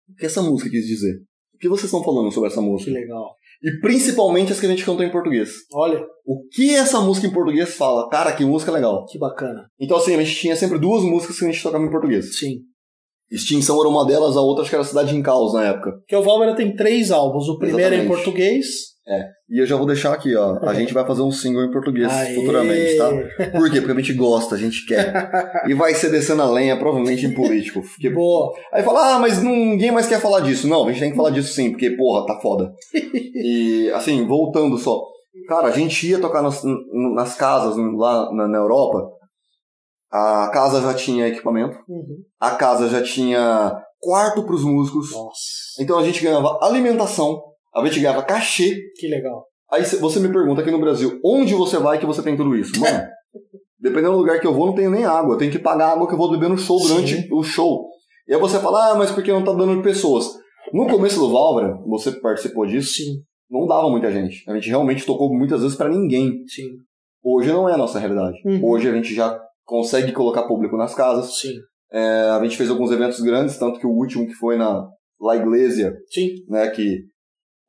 O que essa música quis dizer? O que vocês estão falando sobre essa Que música? legal. E principalmente as que a gente cantou em português. Olha, O que essa música em português fala? Cara, que música legal. que bacana. Então assim, a gente tinha sempre duas músicas que a gente tocava em português. Sim. Extinção era uma delas, a outra acho que era Cidade em Caos na época. Porque o Válvula tem três álbuns. O primeiro é em Exatamente. Português. E eu já vou deixar aqui, ó. A gente vai fazer um single em português Aê! futuramente, tá? Por quê? Porque a gente gosta, a gente quer. E vai ser descendo a lenha, provavelmente em político. Porque... Boa. Aí fala, ah, mas ninguém mais quer falar disso. Não, a gente tem que falar disso sim, porque, porra, tá foda. E, assim, voltando só. Cara, a gente ia tocar nas, nas casas lá na, na Europa. A casa já tinha equipamento. Uhum. A casa já tinha quarto pros músicos. Nossa, Então a gente ganhava alimentação. A gente ganhava cachê. que legal. Aí cê- você me pergunta aqui no Brasil, onde você vai que você tem tudo isso? Mano, dependendo do lugar que eu vou, não tenho nem água. Eu tenho que pagar a água que eu vou beber no show durante Sim. o show. E aí você fala, ah, mas por que não tá dando pessoas? No começo do Válvora, você participou disso, Sim, não dava muita gente. A gente realmente tocou muitas vezes pra ninguém. sim, Hoje não é a nossa realidade. Uhum. Hoje a gente já consegue colocar público nas casas. sim. É, a gente fez alguns eventos grandes, tanto que o último que foi na La Iglesia, Sim, né, que,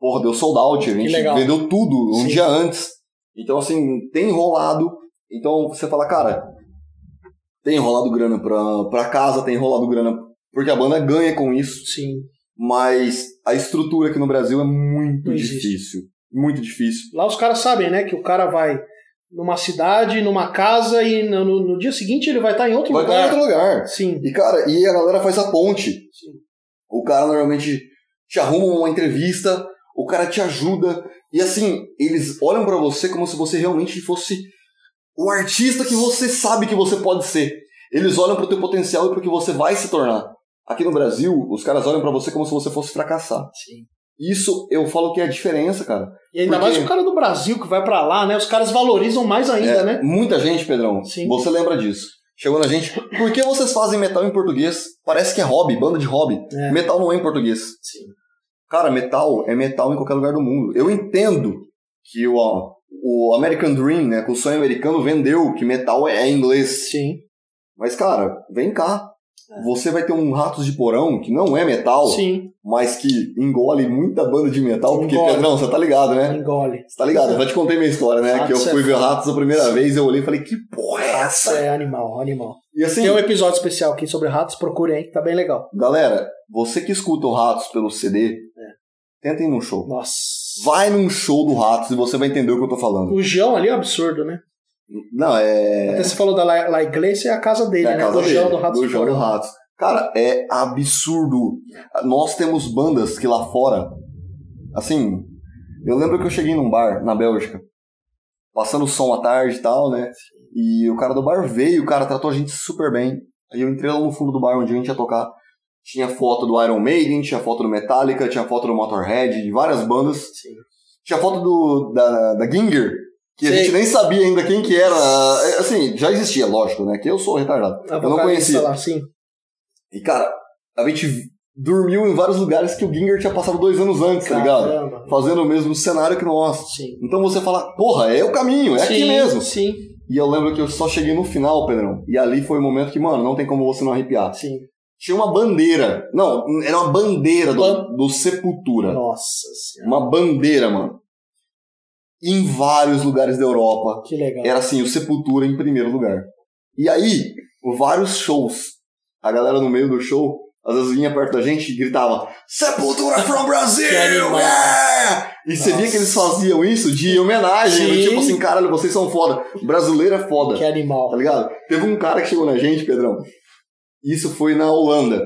porra, deu sold out, a gente vendeu tudo um Sim. dia antes. Então, assim, tem enrolado. Então, você fala, cara, tem enrolado grana pra, pra casa, tem enrolado grana porque a banda ganha com isso, sim. mas a estrutura aqui no Brasil é muito difícil. Muito difícil. Lá os caras sabem, né? Que o cara vai numa cidade, numa casa e no, no- dia seguinte ele vai estar em outro Vai estar em lugar. outro lugar. Sim, E, cara, e a galera faz a ponte. sim. O cara normalmente te arruma uma entrevista, o cara te ajuda. E assim, eles olham pra você como se você realmente fosse o artista que você sabe que você pode ser. Eles olham pro teu potencial e pro que você vai se tornar. Aqui no Brasil, os caras olham pra você como se você fosse fracassar. Sim. Isso eu falo que é a diferença, cara. E ainda mais o cara do Brasil que vai pra lá, né? Os caras valorizam mais ainda, É, né? Muita gente, Pedrão, Sim. você lembra disso. Chegou na gente, por que vocês fazem metal em português? Parece que é hobby, banda de hobby. É. Metal não é em português. Sim. Cara, metal é metal em qualquer lugar do mundo. Eu entendo que o, o American Dream, né, que o sonho americano vendeu que metal é inglês. Sim. Mas, cara, vem cá. Você vai ter um Ratos de Porão, que não é metal, Sim. mas que engole muita banda de metal, porque, Engole. Pedrão, você tá ligado, né? Engole. Você tá ligado? Eu já te contei minha história, né? que eu Ratos é fui ver foda. Ratos a primeira vez, eu olhei e falei, que porra é Ratos essa? é animal, animal. E assim, Tem um episódio especial aqui sobre ratos, procurem aí, que tá bem legal. galera, você que escuta o Ratos pelo CD, Tentem ir num show. Nossa. Vai num show do Ratos e você vai entender o que eu tô falando. O João ali é um absurdo, né? Não, é. Até você falou da La, La Iglesia, é a casa dele, É a né? casa do dele, João do Ratos do João do. Ratos. Cara, é absurdo. Nós temos bandas que lá fora. Assim, eu lembro que eu cheguei num bar na Bélgica, passando som à tarde e tal, né? E o cara do bar veio, o cara tratou a gente super bem. Aí eu entrei lá no fundo do bar onde a gente ia tocar. Tinha foto do Iron Maiden, tinha foto do Metallica, tinha foto do Motorhead, de várias bandas. Sim. Tinha foto do, da, da Ginger, que a Sei. gente nem sabia ainda quem que era. É, Assim, já existia, lógico, né? Que eu sou retardado. A eu não conhecia. Lá, sim. E, cara, a gente dormiu em vários lugares que o Ginger tinha passado dois anos antes, tá ligado? Caramba. Fazendo o mesmo cenário que nós. Sim. Então você fala, porra, é o caminho, é aqui Sim, mesmo. Sim, E eu lembro que eu só cheguei no final, Pedrão. E ali foi o momento que, mano, não tem como você não arrepiar. sim. Tinha uma bandeira. Não, era uma bandeira do, do Sepultura. Nossa senhora. Uma bandeira, mano. Em vários lugares da Europa. Que legal. Era assim, o Sepultura em primeiro lugar. E aí, vários shows. A galera no meio do show, às vezes vinha perto da gente e gritava Sepultura from Brasil! Yeah!" E você Nossa. via que eles faziam isso de homenagem. Sim. Tipo assim, caralho, vocês são foda. Brasileiro é foda. Que animal. Tá ligado? Teve um cara que chegou na gente, Pedrão. Isso foi na Holanda.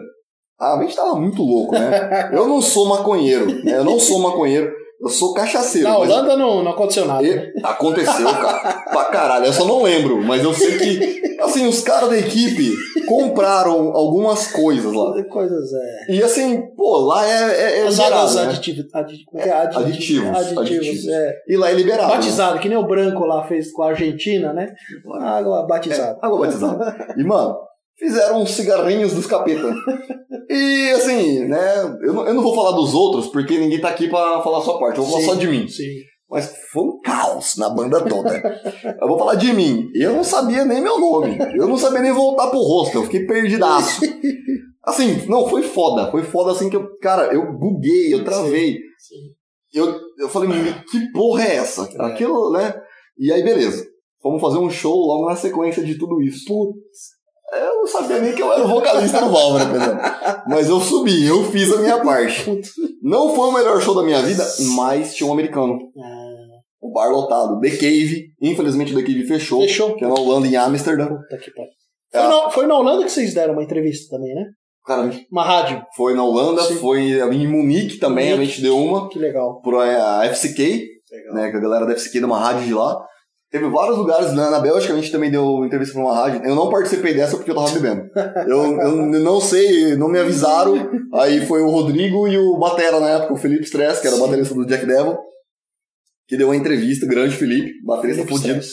Ah, a gente tava muito louco, né? Eu não sou maconheiro, né? Eu não sou maconheiro. Eu sou cachaceiro. Na Holanda não, não aconteceu nada. né? Aconteceu, cara. pra caralho. Eu só não lembro, mas eu sei que assim, os caras da equipe compraram algumas coisas lá. Coisas, é. E assim, pô, lá é, é, é As liberado, né? aditivos. Adi, como que é? Adi- Aditivos, Aditivos, aditivos. é. E lá é liberado. né? Batizado, que nem o branco lá fez com a Argentina, né? Água É, batizada. água batizada. E, mano, fizeram uns cigarrinhos dos capeta. E, assim, né, eu não, eu não vou falar dos outros, porque ninguém tá aqui pra falar a sua parte. Eu vou falar Sim, só de mim. Sim. Mas foi um caos na banda toda. eu vou falar de mim. Eu não sabia nem meu nome. Eu não sabia nem voltar pro rosto. Eu fiquei perdidaço. Assim, não, foi foda. Foi foda assim que eu, cara, eu buguei, eu travei. Sim. Eu, eu falei, que porra é essa? É. Aquilo, né? E aí, beleza. Vamos fazer um show logo na sequência de tudo isso. Putz. Eu não sabia nem que eu era o vocalista do Válvula, Pedro. Mas eu subi, eu fiz a minha parte. Não foi o melhor show da minha vida, mas tinha um americano. O bar lotado. The Cave. Infelizmente o The Cave fechou. Fechou. Que é na Holanda, em Amsterdã. puta que pariu. Foi, na, foi na Holanda que vocês deram uma entrevista também, né? Cara, Uma rádio. foi na Holanda, Sim. foi em Munique também, a Munique. gente deu uma. Que legal. Por a FCK, Legal. né? Que a galera da FCK deu uma rádio de lá. Teve vários lugares, na, na Bélgica a gente também deu entrevista pra uma rádio. Eu não participei dessa porque eu tava bebendo. Eu, eu não sei, não me avisaram. Aí foi o Rodrigo e o Batera na época, o Felipe Stress, que era baterista do Jack Devil, que deu uma entrevista, grande Felipe, baterista. Stress.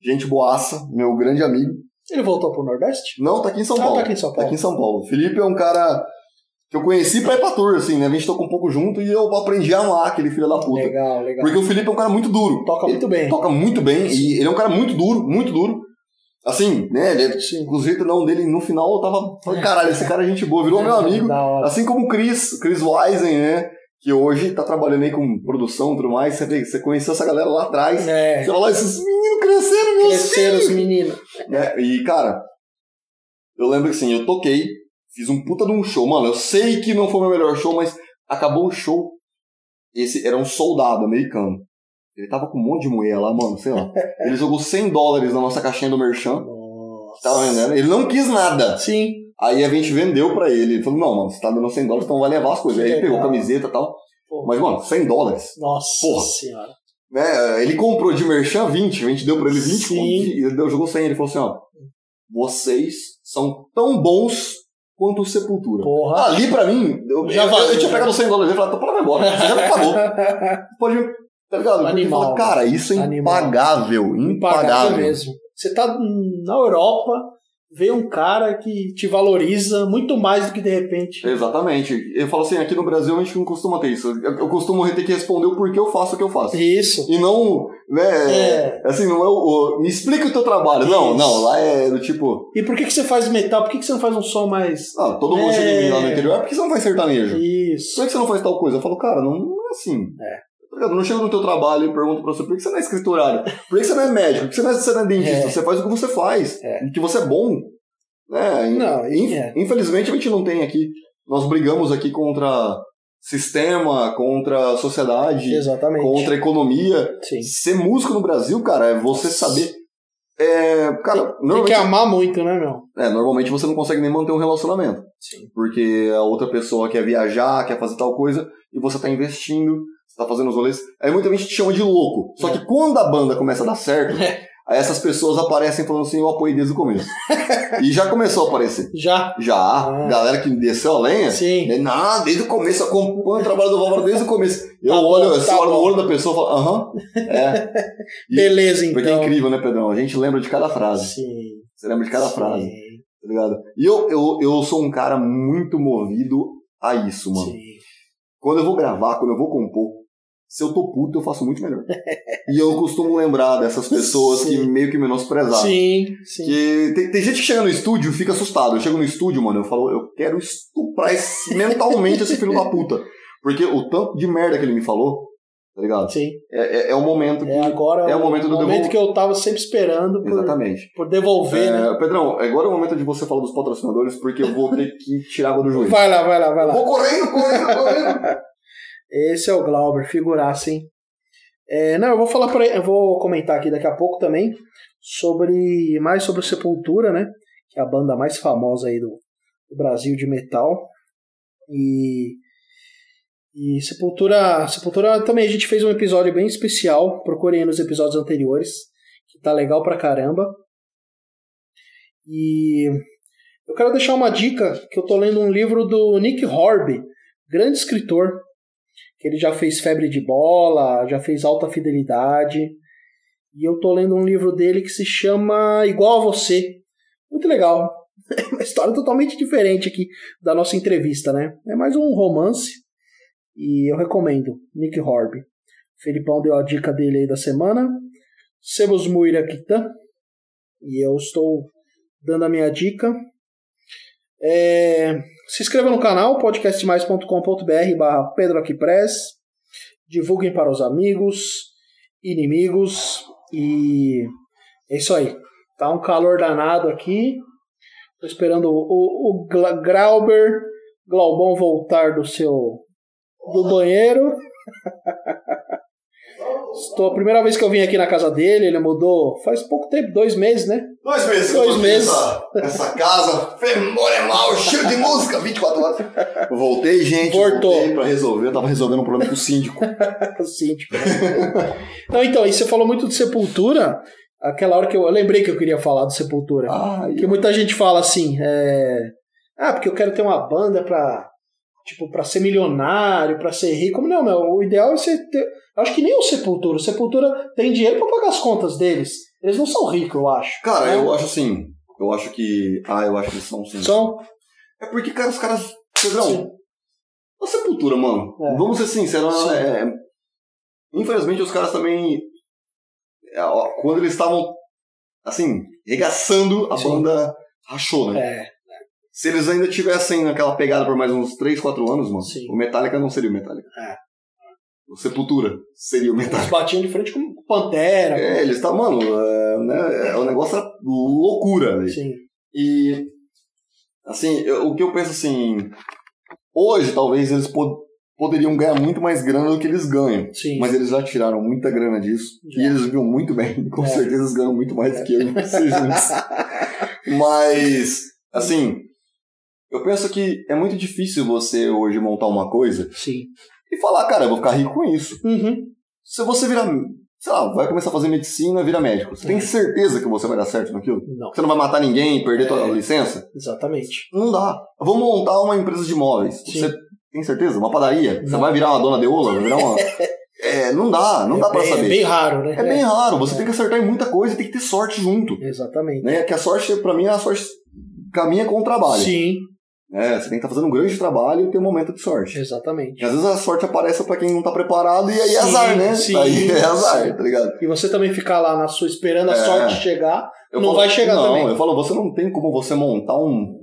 Gente boaça, meu grande amigo. Ele voltou pro Nordeste? Não, tá aqui em São Ah, Paulo. tá aqui em São Paulo. Tá aqui em São Paulo. Felipe é um cara que eu conheci pra ir pra tour, assim, né? A gente tocou um pouco junto e eu aprendi a amar aquele filho da puta. Legal, legal. Porque o Felipe é um cara muito duro. Toca Ele muito bem. Toca muito bem e ele é um cara muito duro, muito duro. Assim, né? Ele, Sim. inclusive, não dele no final eu tava falando, caralho, esse cara é gente boa, virou meu amigo. Assim como o Chris, Chris Wisen, né? Que hoje tá trabalhando aí com produção e tudo mais. Você, você conheceu essa galera lá atrás. É. Você fala, "Lá, esses meninos cresceram, meus Cresceram filhos. os meninos. né? E, cara, eu lembro que assim, eu toquei, fiz um puta de um show. Mano, eu sei que não foi o meu melhor show, mas acabou o show. Esse era um soldado americano. Ele tava com um monte de mulher lá, mano, sei lá. Ele jogou 100 dólares na nossa caixinha do Merchan. Nossa. Tava vendendo. Ele não quis nada. Sim. Aí a gente vendeu pra ele. Ele falou, não, mano, você tá dando 100 dólares, então vai levar as coisas. Aí ele pegou camiseta e tal. Pô. Mas, mano, 100 dólares. Nossa Porra. senhora. Né? Ele comprou de merchan 20, a gente deu pra ele 20 Sim. e ele jogou 100. Ele falou assim, ó, vocês são tão bons quanto o Sepultura. Porra. Ali pra mim, eu, Já eu, eu, valeu, tinha pegado 100 dólares e falado, então vai embora, você já me pagou. Pode, tá ligado? Animal. fala, cara, isso é impagável, Impagável impagável. mesmo. Você tá na Europa, vê um cara que te valoriza muito mais do que de repente. Exatamente. Eu falo assim, aqui no Brasil a gente não costuma ter isso. Eu, costumo ter que responder o porquê eu faço o que eu faço. Isso. E não, né, É. assim, não é o, o- me explica o teu trabalho. Não, Isso. não, lá é do tipo, E por que, que você faz metal? Por que, que você não faz um som mais. ah, todo mundo É. chega em mim lá no interior, ah, por que você não faz sertanejo? Por Isso. que você não faz tal coisa? Eu falo, cara, não, não é assim. É. Eu não chego no teu trabalho e pergunto pra você, por que você não é escriturário? Por que você não é médico? Por que você não é, você não é dentista? É. Você faz o que você faz. É. E que você é bom. Né? Não, Inf- é. Infelizmente a gente não tem aqui. Nós brigamos aqui contra sistema, contra sociedade, Exatamente. contra economia. Sim. Ser músico no Brasil, cara, é você saber. É, cara, Tem que normalmente, amar muito, né, meu? é, normalmente você não consegue nem manter um relacionamento. Sim. Porque a outra pessoa quer viajar, quer fazer tal coisa, e você tá investindo, tá fazendo os rolês. Aí muita gente te chama de louco. Só É. que quando a banda começa a dar certo, É. aí essas pessoas aparecem falando assim, eu apoiei desde o começo. e já começou a aparecer. Já? Já, Ah. galera que desceu a lenha, Sim. né, Não, desde o começo, eu acompanho o trabalho do Valverde desde o começo. Eu Tá bom, olho, tá olha no olho da pessoa e falo, aham, é. E- Beleza, então. Porque é incrível, né, Pedrão? A gente lembra de cada frase. Sim. Você lembra de cada Sim. frase, tá ligado? E eu, eu, eu sou um cara muito movido a isso, mano. Sim. Quando eu vou gravar, quando eu vou compor, se eu tô puto, eu faço muito melhor. e eu costumo lembrar dessas pessoas que Sim. meio que menosprezaram. Sim, sim. Que tem, tem gente que chega no estúdio e fica assustado. Eu chego no estúdio, mano, eu falo, eu quero estuprar esse- mentalmente esse filho da puta. Porque o tanto de merda que ele me falou, tá ligado? Sim. É, é, é o momento que. É agora é o momento do momento que eu tava sempre esperando por, Exatamente. por devolver, né? É, Pedrão, agora é o momento de você falar dos patrocinadores, porque eu vou ter que tirar água do joelho. Vai lá, vai lá, vai lá. Vou correndo, correndo, correndo. Esse é o Glauber, figuraça, hein? É, não, eu vou falar para eu vou comentar aqui daqui a pouco também sobre mais sobre o Sepultura, né? Que é a banda mais famosa aí do, do Brasil de metal. E e Sepultura, Sepultura também a gente fez um episódio bem especial, procurem nos episódios anteriores, que tá legal pra caramba. E eu quero deixar uma dica que eu tô lendo um livro do Nick Horby, grande escritor, que ele já fez Febre de Bola, já fez Alta Fidelidade. E eu tô lendo um livro dele que se chama Igual a Você. Muito legal. É uma história totalmente diferente aqui da nossa entrevista, né? É mais um romance e eu recomendo. Nick Horby. Felipão deu a dica dele aí da semana. Sebos Muiraquitã. E eu estou dando a minha dica. É, se inscreva no canal podcastmais.com.br barra Pedro Press. Divulguem para os amigos, inimigos e é isso aí. Tá um calor danado aqui. Tô esperando o, o, o Grauber, Glaubão voltar do seu do banheiro. Estou a primeira vez que eu vim aqui na casa dele, ele mudou faz pouco tempo, dois meses, né? Dois meses. Dois meses. Essa, essa casa memorial, cheio de música, 24 horas. Voltei, gente. Voltou. Voltei pra resolver. Eu tava resolvendo um problema com o síndico. o síndico. Não, então, e você falou muito de Sepultura. Aquela hora que eu, eu lembrei que eu queria falar do Sepultura. Ah, que muita gente fala assim, é... ah, porque eu quero ter uma banda pra tipo, para ser milionário, para ser rico. Não, meu, o ideal é você ter. Acho que nem o Sepultura. O Sepultura tem dinheiro para pagar as contas deles. Eles não são ricos, eu acho. Cara, né? eu acho assim. Eu acho que. Ah, eu acho que eles são sim. São? É porque, cara, os caras. Pedrão, a Sepultura, mano. É. Vamos ser sinceros. Sim. é- Infelizmente, os caras também. é, Quando eles estavam. Assim, regaçando, a Sim. banda rachou, né? É, Se eles ainda tivessem naquela pegada por mais uns 3, 4 anos, mano, Sim. o Metallica não seria o Metallica. É. O Sepultura seria o eles Metallica. batiam de frente com Pantera. É, eles tá, mano, é, né, é, o negócio era loucura, velho. Sim. E, assim, eu- o que eu penso assim, hoje talvez eles po- poderiam ganhar muito mais grana do que eles ganham. Sim. Mas eles já tiraram muita grana disso. Já. E eles viram muito bem. Com É. certeza eles ganham muito mais do que eu e juntos. Mas, assim, eu penso que é muito difícil você hoje montar uma coisa Sim. e falar, cara, eu vou ficar rico com isso. Uhum. Se você virar, sei lá, vai começar a fazer medicina, vira médico. Você tem certeza que você vai dar certo naquilo? Não. Você não vai matar ninguém, perder É. licença? Exatamente. Não dá. Eu vou montar uma empresa de móveis. Sim. Você tem certeza? Uma padaria? Você Não. vai virar uma dona de ola? Vai virar uma... é, não dá, não é dá pra bem, saber. É bem raro, né? É bem raro, você tem que acertar em muita coisa e tem que ter sorte junto. Exatamente. Né? Que a sorte, pra mim, a sorte caminha com o trabalho. Sim, É, você tem que estar fazendo um grande trabalho e ter um momento de sorte. exatamente. E às vezes a sorte aparece pra quem não tá preparado e aí é Sim, azar, né? sim, aí é azar, sim. tá ligado? E você também ficar lá na sua esperando a É. sorte chegar, Eu Não falo- vai chegar não, também. eu falo, você não tem como você montar um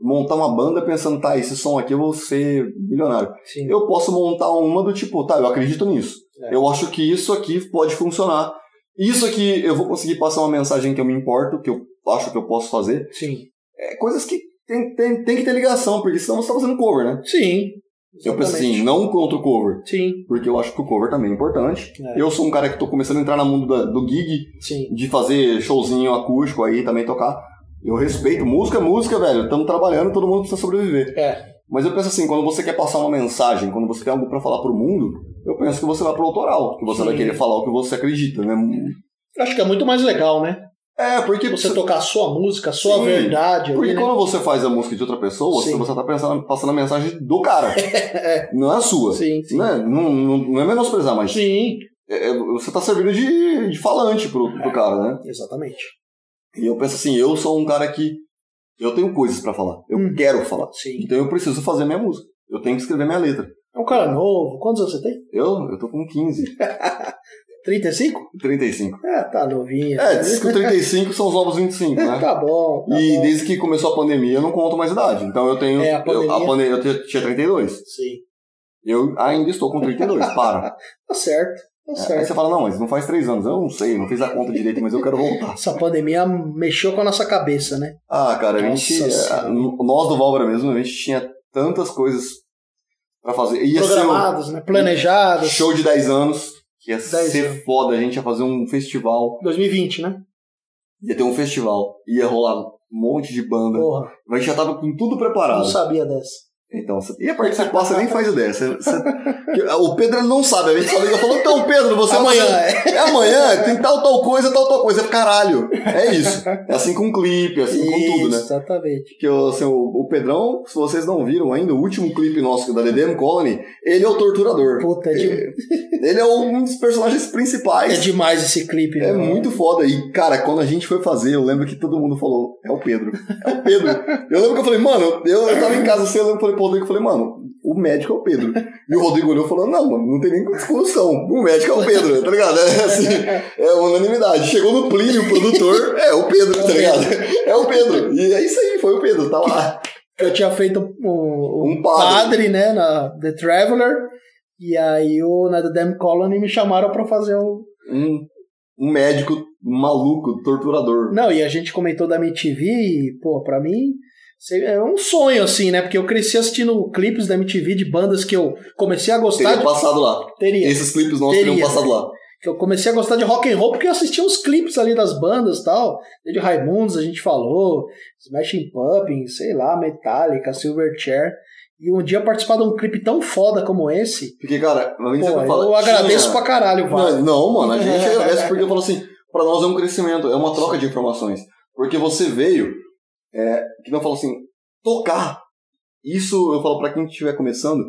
montar uma banda pensando, tá, esse som aqui eu vou ser milionário. sim. Eu posso montar uma do tipo, tá, eu acredito nisso. É. Eu acho que isso aqui pode funcionar. Isso aqui eu vou conseguir passar uma mensagem que eu me importo, que eu acho que eu posso fazer. Sim. É coisas que tem, tem, tem que ter ligação, porque senão você tá fazendo cover, né? Sim. Eu penso assim, não contra o cover, Sim, porque eu acho que o cover também é importante. É. Eu sou um cara que tô começando a entrar no mundo da- do gig, sim. de fazer showzinho acústico aí, também tocar. Eu respeito, música é música, velho. Estamos trabalhando, todo mundo precisa sobreviver. É. Mas eu penso assim, quando você quer passar uma mensagem, quando você tem algo pra falar pro mundo, eu penso que você vai pro autoral, que você Sim. vai querer falar o que você acredita, né? Acho que é muito mais legal, né? É, porque Você tocar a sua música, a sua Sim, verdade porque ali, né? quando você faz a música de outra pessoa, Sim. você tá pensando, passando a mensagem do cara. Não é a sua. Sim, sim. Não, é, não, não, é menosprezar, mas Sim, é- é- você tá servindo de, de falante pro, pro cara, né? exatamente. E eu penso assim, eu sou um cara que eu tenho coisas pra falar. Eu Hum. quero falar. Sim. Então eu preciso fazer minha música. Eu tenho que escrever minha letra. É um cara novo. Quantos anos você tem? Eu, eu tô com 15, 35? 35. É, tá novinho. É, diz que o 35 são os novos 25, né? Tá bom. Tá e bom. desde que começou a pandemia, eu não conto mais idade. Então eu tenho. É, a eu, pandemia- pande- eu tinha- tinha 32. Sim. Eu ainda estou com 32. Para. Tá certo. Tá Aí certo. você fala, não, mas não faz 3 anos. Eu não sei, não fiz a conta direito, mas eu quero voltar. Essa pandemia mexeu com a nossa cabeça, né? Ah, cara, a gente. Senhora. é, Nós do Válvora mesmo, a gente tinha tantas coisas pra fazer. Ia ser um Programados, né? Planejados. show de 10 anos, que ia 10 ser anos. foda. A gente ia fazer um festival. 2020, né? Ia ter um festival. Ia rolar um monte de banda. Porra, Mas a gente já tava com tudo não preparado. sabia dessa. Então, você ia participar, você nem faz ideia. Você, você- o Pedro não sabe, a gente só liga e falou, então, Pedro, você Amanhã, É, é amanhã, tem tal, tal coisa, tal, tal coisa. Caralho, é isso. É assim com clipe, é assim com tudo, né? Exatamente. Que o, assim, o, o Pedrão, se vocês não viram ainda, o último clipe nosso da DDM Colony, ele é o torturador. Puta, é, de- Ele é um dos personagens principais. é demais esse clipe. É meu. muito foda. E, cara, quando a gente foi fazer, eu lembro que todo mundo falou, é o Pedro. É o Pedro. eu lembro que eu falei, mano, eu, eu tava em casa assim, eu lembro que eu falei pro Rodrigo, eu falei, mano, o médico é o Pedro. E o Rodrigo olhou e falou, não, mano, não tem nem discussão. O médico é o Pedro, tá ligado? É assim, é unanimidade. Chegou no Plínio, o produtor, é o Pedro, tá ligado? É o Pedro. E é isso aí, foi o Pedro, tá lá. Eu tinha feito um, Um padre. né, na The Traveler, e aí o, na The Damn Colony me chamaram pra fazer o... Um, um médico maluco, torturador. Não, e a gente comentou da MTV e, pô, pra mim é um sonho, assim, né, porque eu cresci assistindo clipes da MTV de bandas que eu comecei a gostar Teria de... passado lá. Teria. Esses clipes nossos Teria. teriam passado lá. que eu comecei a gostar de rock and roll porque eu assistia os clipes ali das bandas e tal. De Raimundos a gente falou, Smashing Pumpkins, sei lá, Metallica, Silverchair. E um dia participar de um clipe tão foda como esse, Porque, cara, a gente pô, sempre fala. eu agradeço tinha- pra caralho, Vale. Não, não, mano, a gente agradece porque eu falo assim, pra nós é um crescimento, é uma troca de informações. Porque você veio, é, que não falo assim, tocar. Isso eu falo pra quem estiver começando,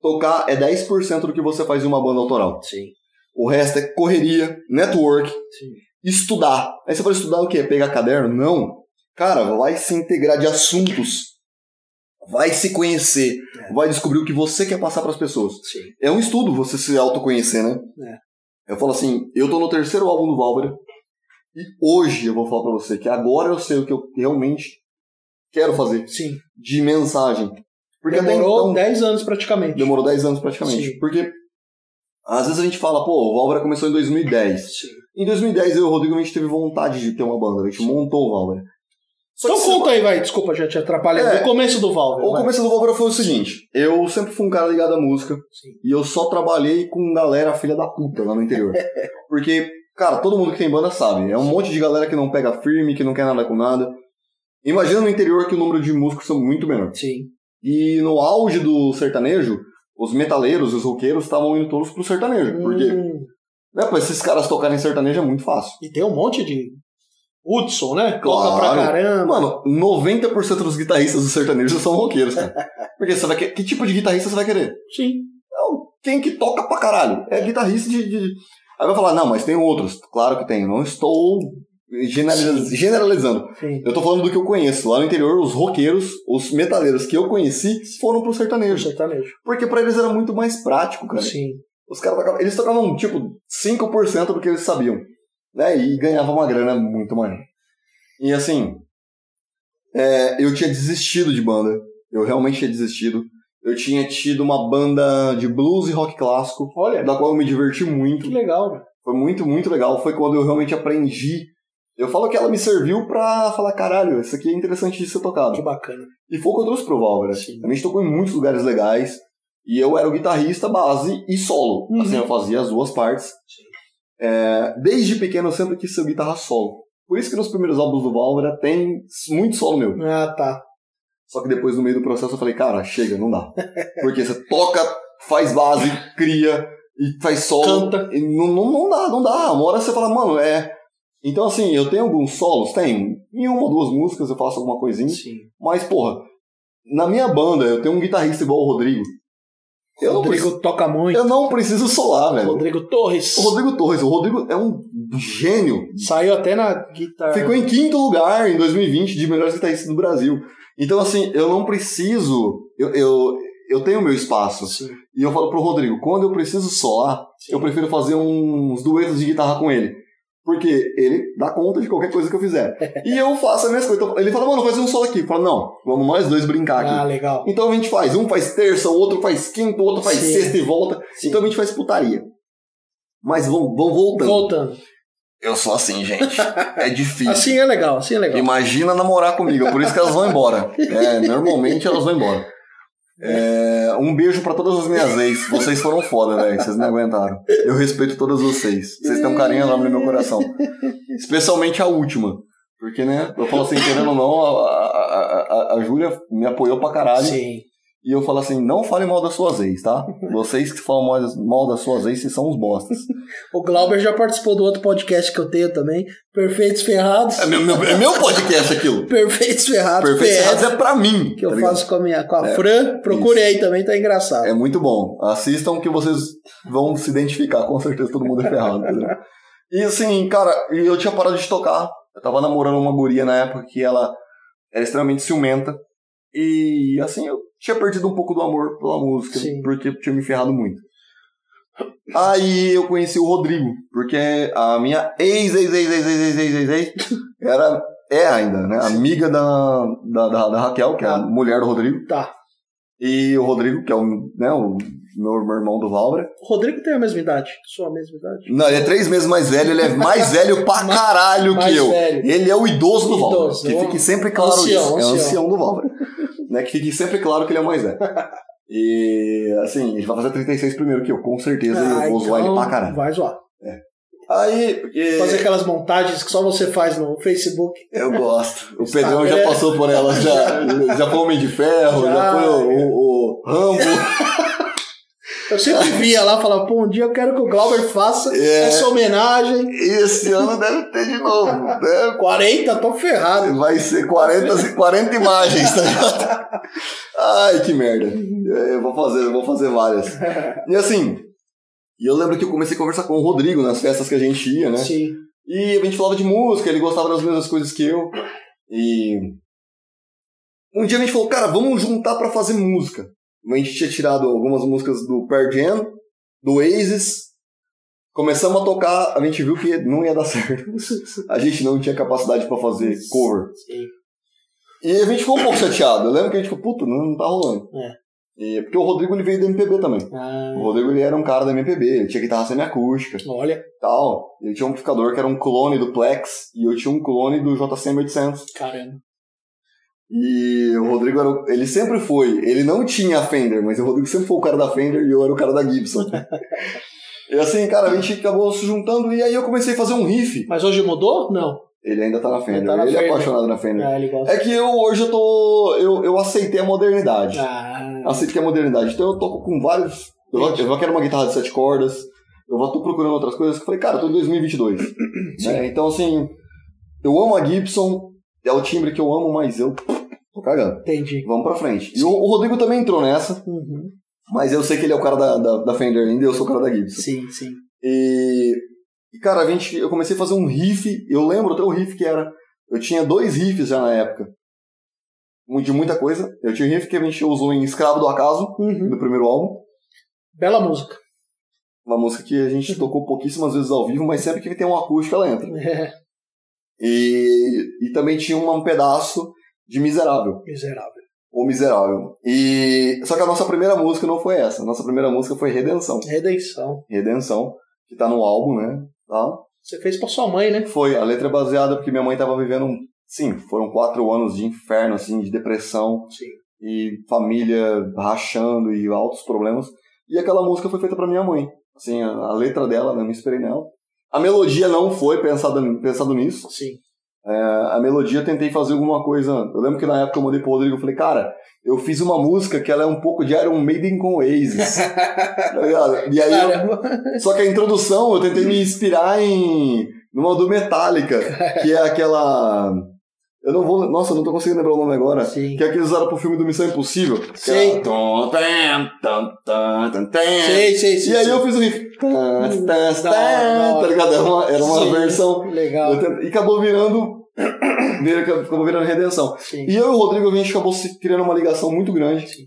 tocar é 10% do que você faz em uma banda autoral. Sim, O resto é correria, network, sim. estudar. Aí você vai estudar o quê? Pegar caderno? Não. Cara, vai se integrar de assuntos. Vai se conhecer. É. Vai descobrir o que você quer passar pras pessoas. Sim. É um estudo você se autoconhecer, né? Eu falo assim, eu tô no terceiro álbum do Válvora e hoje eu vou falar pra você que agora eu sei o que eu realmente quero fazer Sim. de mensagem. Porque Demorou então, 10 anos praticamente. demorou 10 anos praticamente. Sim. Porque às vezes a gente fala, pô, o Válvora começou em 2010. Sim. Em 2010 eu e o Rodrigo a gente teve vontade de ter uma banda, a gente montou o Válvora. Só Então conta aí, vai. Desculpa, já te atrapalhei. É. No começo do Valve. O vai. começo do Válvora foi o seguinte: eu sempre fui um cara ligado à música Sim. e eu só trabalhei com galera filha da puta lá no interior. Porque, cara, todo mundo que tem banda sabe, é um monte de galera que não pega firme, que não quer nada com nada. Imagina no interior que o número de músicos são muito menor. Sim. E no auge do sertanejo, os metaleiros, os roqueiros estavam indo todos pro sertanejo. Porque, Hum, né, pra esses caras tocarem sertanejo é muito fácil. E tem um monte de. Hudson, né? Claro. Toca pra caramba. Mano, 90% dos guitarristas do sertanejo são roqueiros, cara. Porque você vai que, que tipo de guitarrista você vai querer? Sim. Não, quem que toca pra caralho? É guitarrista de, de- Aí vai falar, não, mas tem outros. Claro que tem. Não estou generaliz- generalizando. Sim. Eu tô falando do que eu conheço. Lá no interior, os roqueiros, os metaleiros que eu conheci foram pro sertanejo. Sertanejo. Porque pra eles era muito mais prático, cara. Sim. Os caras tocavam, eles tocavam, tipo, 5% do que eles sabiam. Né? E ganhavam uma grana muito maior. E assim, é, eu tinha desistido de banda. Eu realmente tinha desistido. Eu tinha tido uma banda de blues e rock clássico, Olha, da qual eu me diverti muito. que legal, velho. Foi muito, muito legal. Foi quando eu realmente aprendi. Eu falo que ela me serviu pra falar, caralho, isso aqui é interessante de ser tocado. Que bacana. E foi o que eu trouxe pro Válvora. Sim. A gente tocou em muitos lugares legais. E eu era o guitarrista base e solo. Uhum. Assim, eu fazia as duas partes. É, desde pequeno eu sempre quis ser guitarra solo. Por isso que nos primeiros álbuns do Válvora tem muito solo meu. Ah, tá. Só que depois, no meio do processo, eu falei, cara, chega, não dá. Porque você toca, faz base, cria e faz solo. Canta. E não, não, não dá, não dá. Uma hora você fala, mano, é. Então, assim, eu tenho alguns solos? Tenho. Em uma ou duas músicas eu faço alguma coisinha. Sim. Mas, porra, na minha banda eu tenho um guitarrista igual o Rodrigo. Eu Rodrigo preciso, toca muito. eu não preciso solar, velho. Rodrigo Torres. O Rodrigo Torres, o Rodrigo é um gênio. Saiu até na guitarra. Ficou em quinto lugar em 2020 de melhores guitarristas do Brasil. Então, assim, eu não preciso. Eu, eu, eu tenho meu espaço. Sim. E eu falo pro Rodrigo, quando eu preciso solar, Sim. eu prefiro fazer uns duetos de guitarra com ele. Porque ele dá conta de qualquer coisa que eu fizer. e eu faço as minhas coisas. Então, ele fala, mano, faz um solo aqui. Eu falo, não, vamos nós dois brincar aqui. Ah, legal. Então a gente faz, um faz terça, o outro faz quinta, o outro faz Sim. sexta e volta. Então a gente faz putaria. Mas vão, vão voltando. Voltando. Eu sou assim, gente. É difícil. Assim é legal, assim é legal. Imagina namorar comigo, por isso que elas vão embora. É, normalmente elas vão embora. É, um beijo pra todas as minhas ex. Vocês foram foda, velho. Vocês me aguentaram. Eu respeito todas vocês. Vocês têm um carinho enorme no meu coração. Especialmente a última. Porque, né? Eu falo assim, querendo ou não, a, a, a, a Júlia me apoiou pra caralho. Sim. E eu falo assim, não fale mal das suas ex, tá? Vocês que falam mal, mal das suas ex, vocês são os bostas. O Glauber já participou do outro podcast que eu tenho também, Perfeitos Ferrados. É meu, meu- é meu podcast aquilo. Perfeitos Ferrados, Perfeito PS, Errados é pra mim. que eu tá ligado? faço com a, minha, com a É, Fran. Procure aí também, tá engraçado. É muito bom. Assistam que vocês vão se identificar, com certeza todo mundo é ferrado. entendeu? E assim, cara, eu tinha parado de tocar. Eu tava namorando uma guria na época que ela era extremamente ciumenta. E assim, eu tinha perdido um pouco do amor pela música, Sim. porque tinha me ferrado muito. Aí eu conheci o Rodrigo, porque a minha ex, ex, ex, ex, ex, ex, ex, ex era, é ainda, né? Amiga da, da, da, da Raquel, que é a tá. mulher do Rodrigo. Tá. E o Rodrigo, que é o, né, o meu, meu irmão do Valbra. O Rodrigo tem a mesma idade? Sua mesma idade? Não, ele é três meses mais velho, ele é mais velho pra caralho mais, que mais eu. Velho. Ele é o idoso do Valbra. Que fique sempre claro ancião, isso. É ancião. É o ancião do Valbra. né, que fique sempre claro que ele é o velho. E assim, ele vai fazer 36 primeiro que eu, com certeza Ah, eu vou zoar ele então pra caralho. Vai zoar. Aí, porque Fazer aquelas montagens que só você faz no Facebook. eu gosto. O. Pedrão já passou por ela, já, já foi o Homem de Ferro, já, Já, foi o, é. o, o Rambo. Eu sempre via lá, falava, pô, um dia eu quero que o Glauber faça É. essa homenagem. Esse ano deve ter de novo. Né? 40, tô ferrado. Vai ser 40, 40 imagens, tá ligado? Ai, que merda. Eu vou fazer, eu vou fazer várias. E assim, e eu lembro que eu comecei a conversar com o Rodrigo nas festas que a gente ia, né? Sim. E a gente falava de música, ele gostava das mesmas coisas que eu. E um dia a gente falou, cara, vamos juntar pra fazer música. A gente tinha tirado algumas músicas do Pearl Jam, do Oasis. Começamos a tocar, a gente viu que não ia dar certo. A gente não tinha capacidade pra fazer cover. Sim. E a gente ficou um pouco chateado. Eu lembro que a gente ficou, puta, não, não tá rolando. É. E, porque o Rodrigo ele veio do MPB também. Ah, O Rodrigo ele era um cara da MPB, ele tinha guitarra semiacústica olha, tal. Ele tinha um amplificador que era um clone do Plex e eu tinha um clone do JCM 800. caramba. E o Rodrigo era, o- ele sempre foi, ele não tinha a Fender, mas o Rodrigo sempre foi o cara da Fender e eu era o cara da Gibson. e assim, cara, a gente acabou se juntando e aí eu comecei a fazer um riff. Mas hoje mudou? Não. Ele ainda tá na Fender, Ele tá na ele é Fender. apaixonado na Fender. Ah. É que eu hoje eu tô, eu, eu aceitei a modernidade. Ah, Aceitei a modernidade, então eu toco com vários, eu já- eu já quero uma guitarra de sete cordas, eu vou tô procurando outras coisas eu falei, cara, eu tô em 2022. né? Então, assim, eu amo a Gibson, é o timbre que eu amo, mas eu tô cagando. entendi. Vamos pra frente. E o, o Rodrigo também entrou nessa, Uhum. mas eu sei que ele é o cara da, da, da Fender ainda e eu sou o cara da Gibson. Sim, sim. E, e, cara, a gente, eu comecei a fazer um riff, eu lembro até o riff que era, eu tinha dois riffs já na época, um de muita coisa. Eu tinha um riff que a gente usou em Escravo do Acaso, Uhum. no primeiro álbum, Bela música. uma música que a gente tocou pouquíssimas vezes ao vivo, mas sempre que tem um acústico ela entra. É, E, e também tinha um pedaço de Miserável. miserável. Ou Miserável. E só que a nossa primeira música não foi essa. A nossa primeira música foi Redenção. Redenção. Redenção, que tá no álbum, né? Tá? Você fez pra sua mãe, né? Foi, a letra é baseada porque minha mãe tava vivendo um. Sim, foram quatro anos de inferno, assim, de depressão Sim. e família rachando e altos problemas. E aquela música foi feita pra minha mãe. Assim, a, a letra dela, né, eu me inspirei nela. A melodia não foi pensada, pensado nisso. Sim. É, a melodia eu tentei fazer alguma coisa. Eu lembro que na época eu mandei pro Rodrigo, eu falei, cara, eu fiz uma música que ela é um pouco de Iron Maiden com Oasis. tá ligado? E aí eu- só que a introdução eu tentei me inspirar em numa do Metallica, que é aquela. Eu não vou. Nossa, eu não tô conseguindo lembrar o nome agora. Sim. Que é que eles usaram pro filme do Missão Impossível. Sei. tam, tam. Sei, sei, sei. E aí eu fiz o riff. Hora. Tá ligado? Era uma, era uma Sim, versão. Legal. E acabou virando. vira- Acabou virando redenção. Sim. E eu e o Rodrigo, a gente acabou se criando uma ligação muito grande. Sim.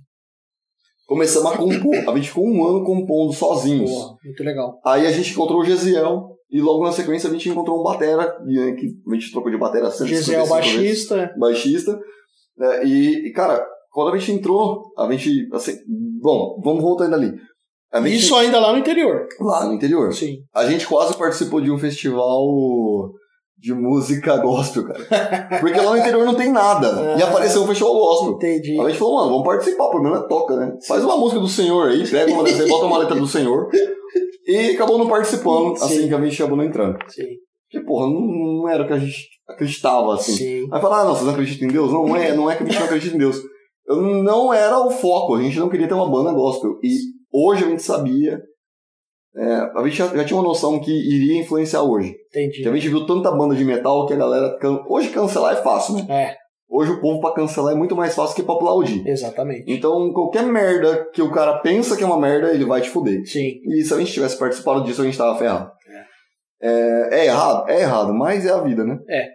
Começamos a compor. A gente ficou um ano compondo sozinhos. Boa, muito legal. Aí a gente encontrou o Gesiel e logo na sequência a gente encontrou um batera, né, que a gente trocou de batera 155 Gisele vezes, baixista. baixista. né, e, cara, quando a gente entrou, a gente, assim, bom, vamos voltando ali. Gente, Isso ainda lá no interior. lá no interior. Sim. A gente quase participou de um festival de música gospel, cara. Porque lá no interior não tem nada. E apareceu um festival gospel. Entendi. A gente falou, mano, vamos participar, o problema é toca, né? Faz uma música do Senhor aí, pega uma dessas, aí, bota uma letra do Senhor. E acabou não participando, Sim. assim que a gente acabou não entrando. Sim. Porque, porra, não, não era o que a gente acreditava, assim. Sim. Aí fala, ah, não, vocês não acreditam em Deus? Não, não é, não é que a gente não acredita em Deus. eu não era o foco, a gente não queria ter uma banda gospel. E hoje a gente sabia, é, a gente já, já tinha uma noção que iria influenciar hoje. Entendi. Que a gente viu tanta banda de metal que a galera. can- Hoje cancelar é fácil, né? É, Hoje o povo pra cancelar é muito mais fácil que pra aplaudir. exatamente. Então, qualquer merda que o cara pensa que é uma merda, ele vai te fuder. Sim. E se a gente tivesse participado disso, a gente tava ferrado. É, é errado? É errado, mas é a vida, né? É.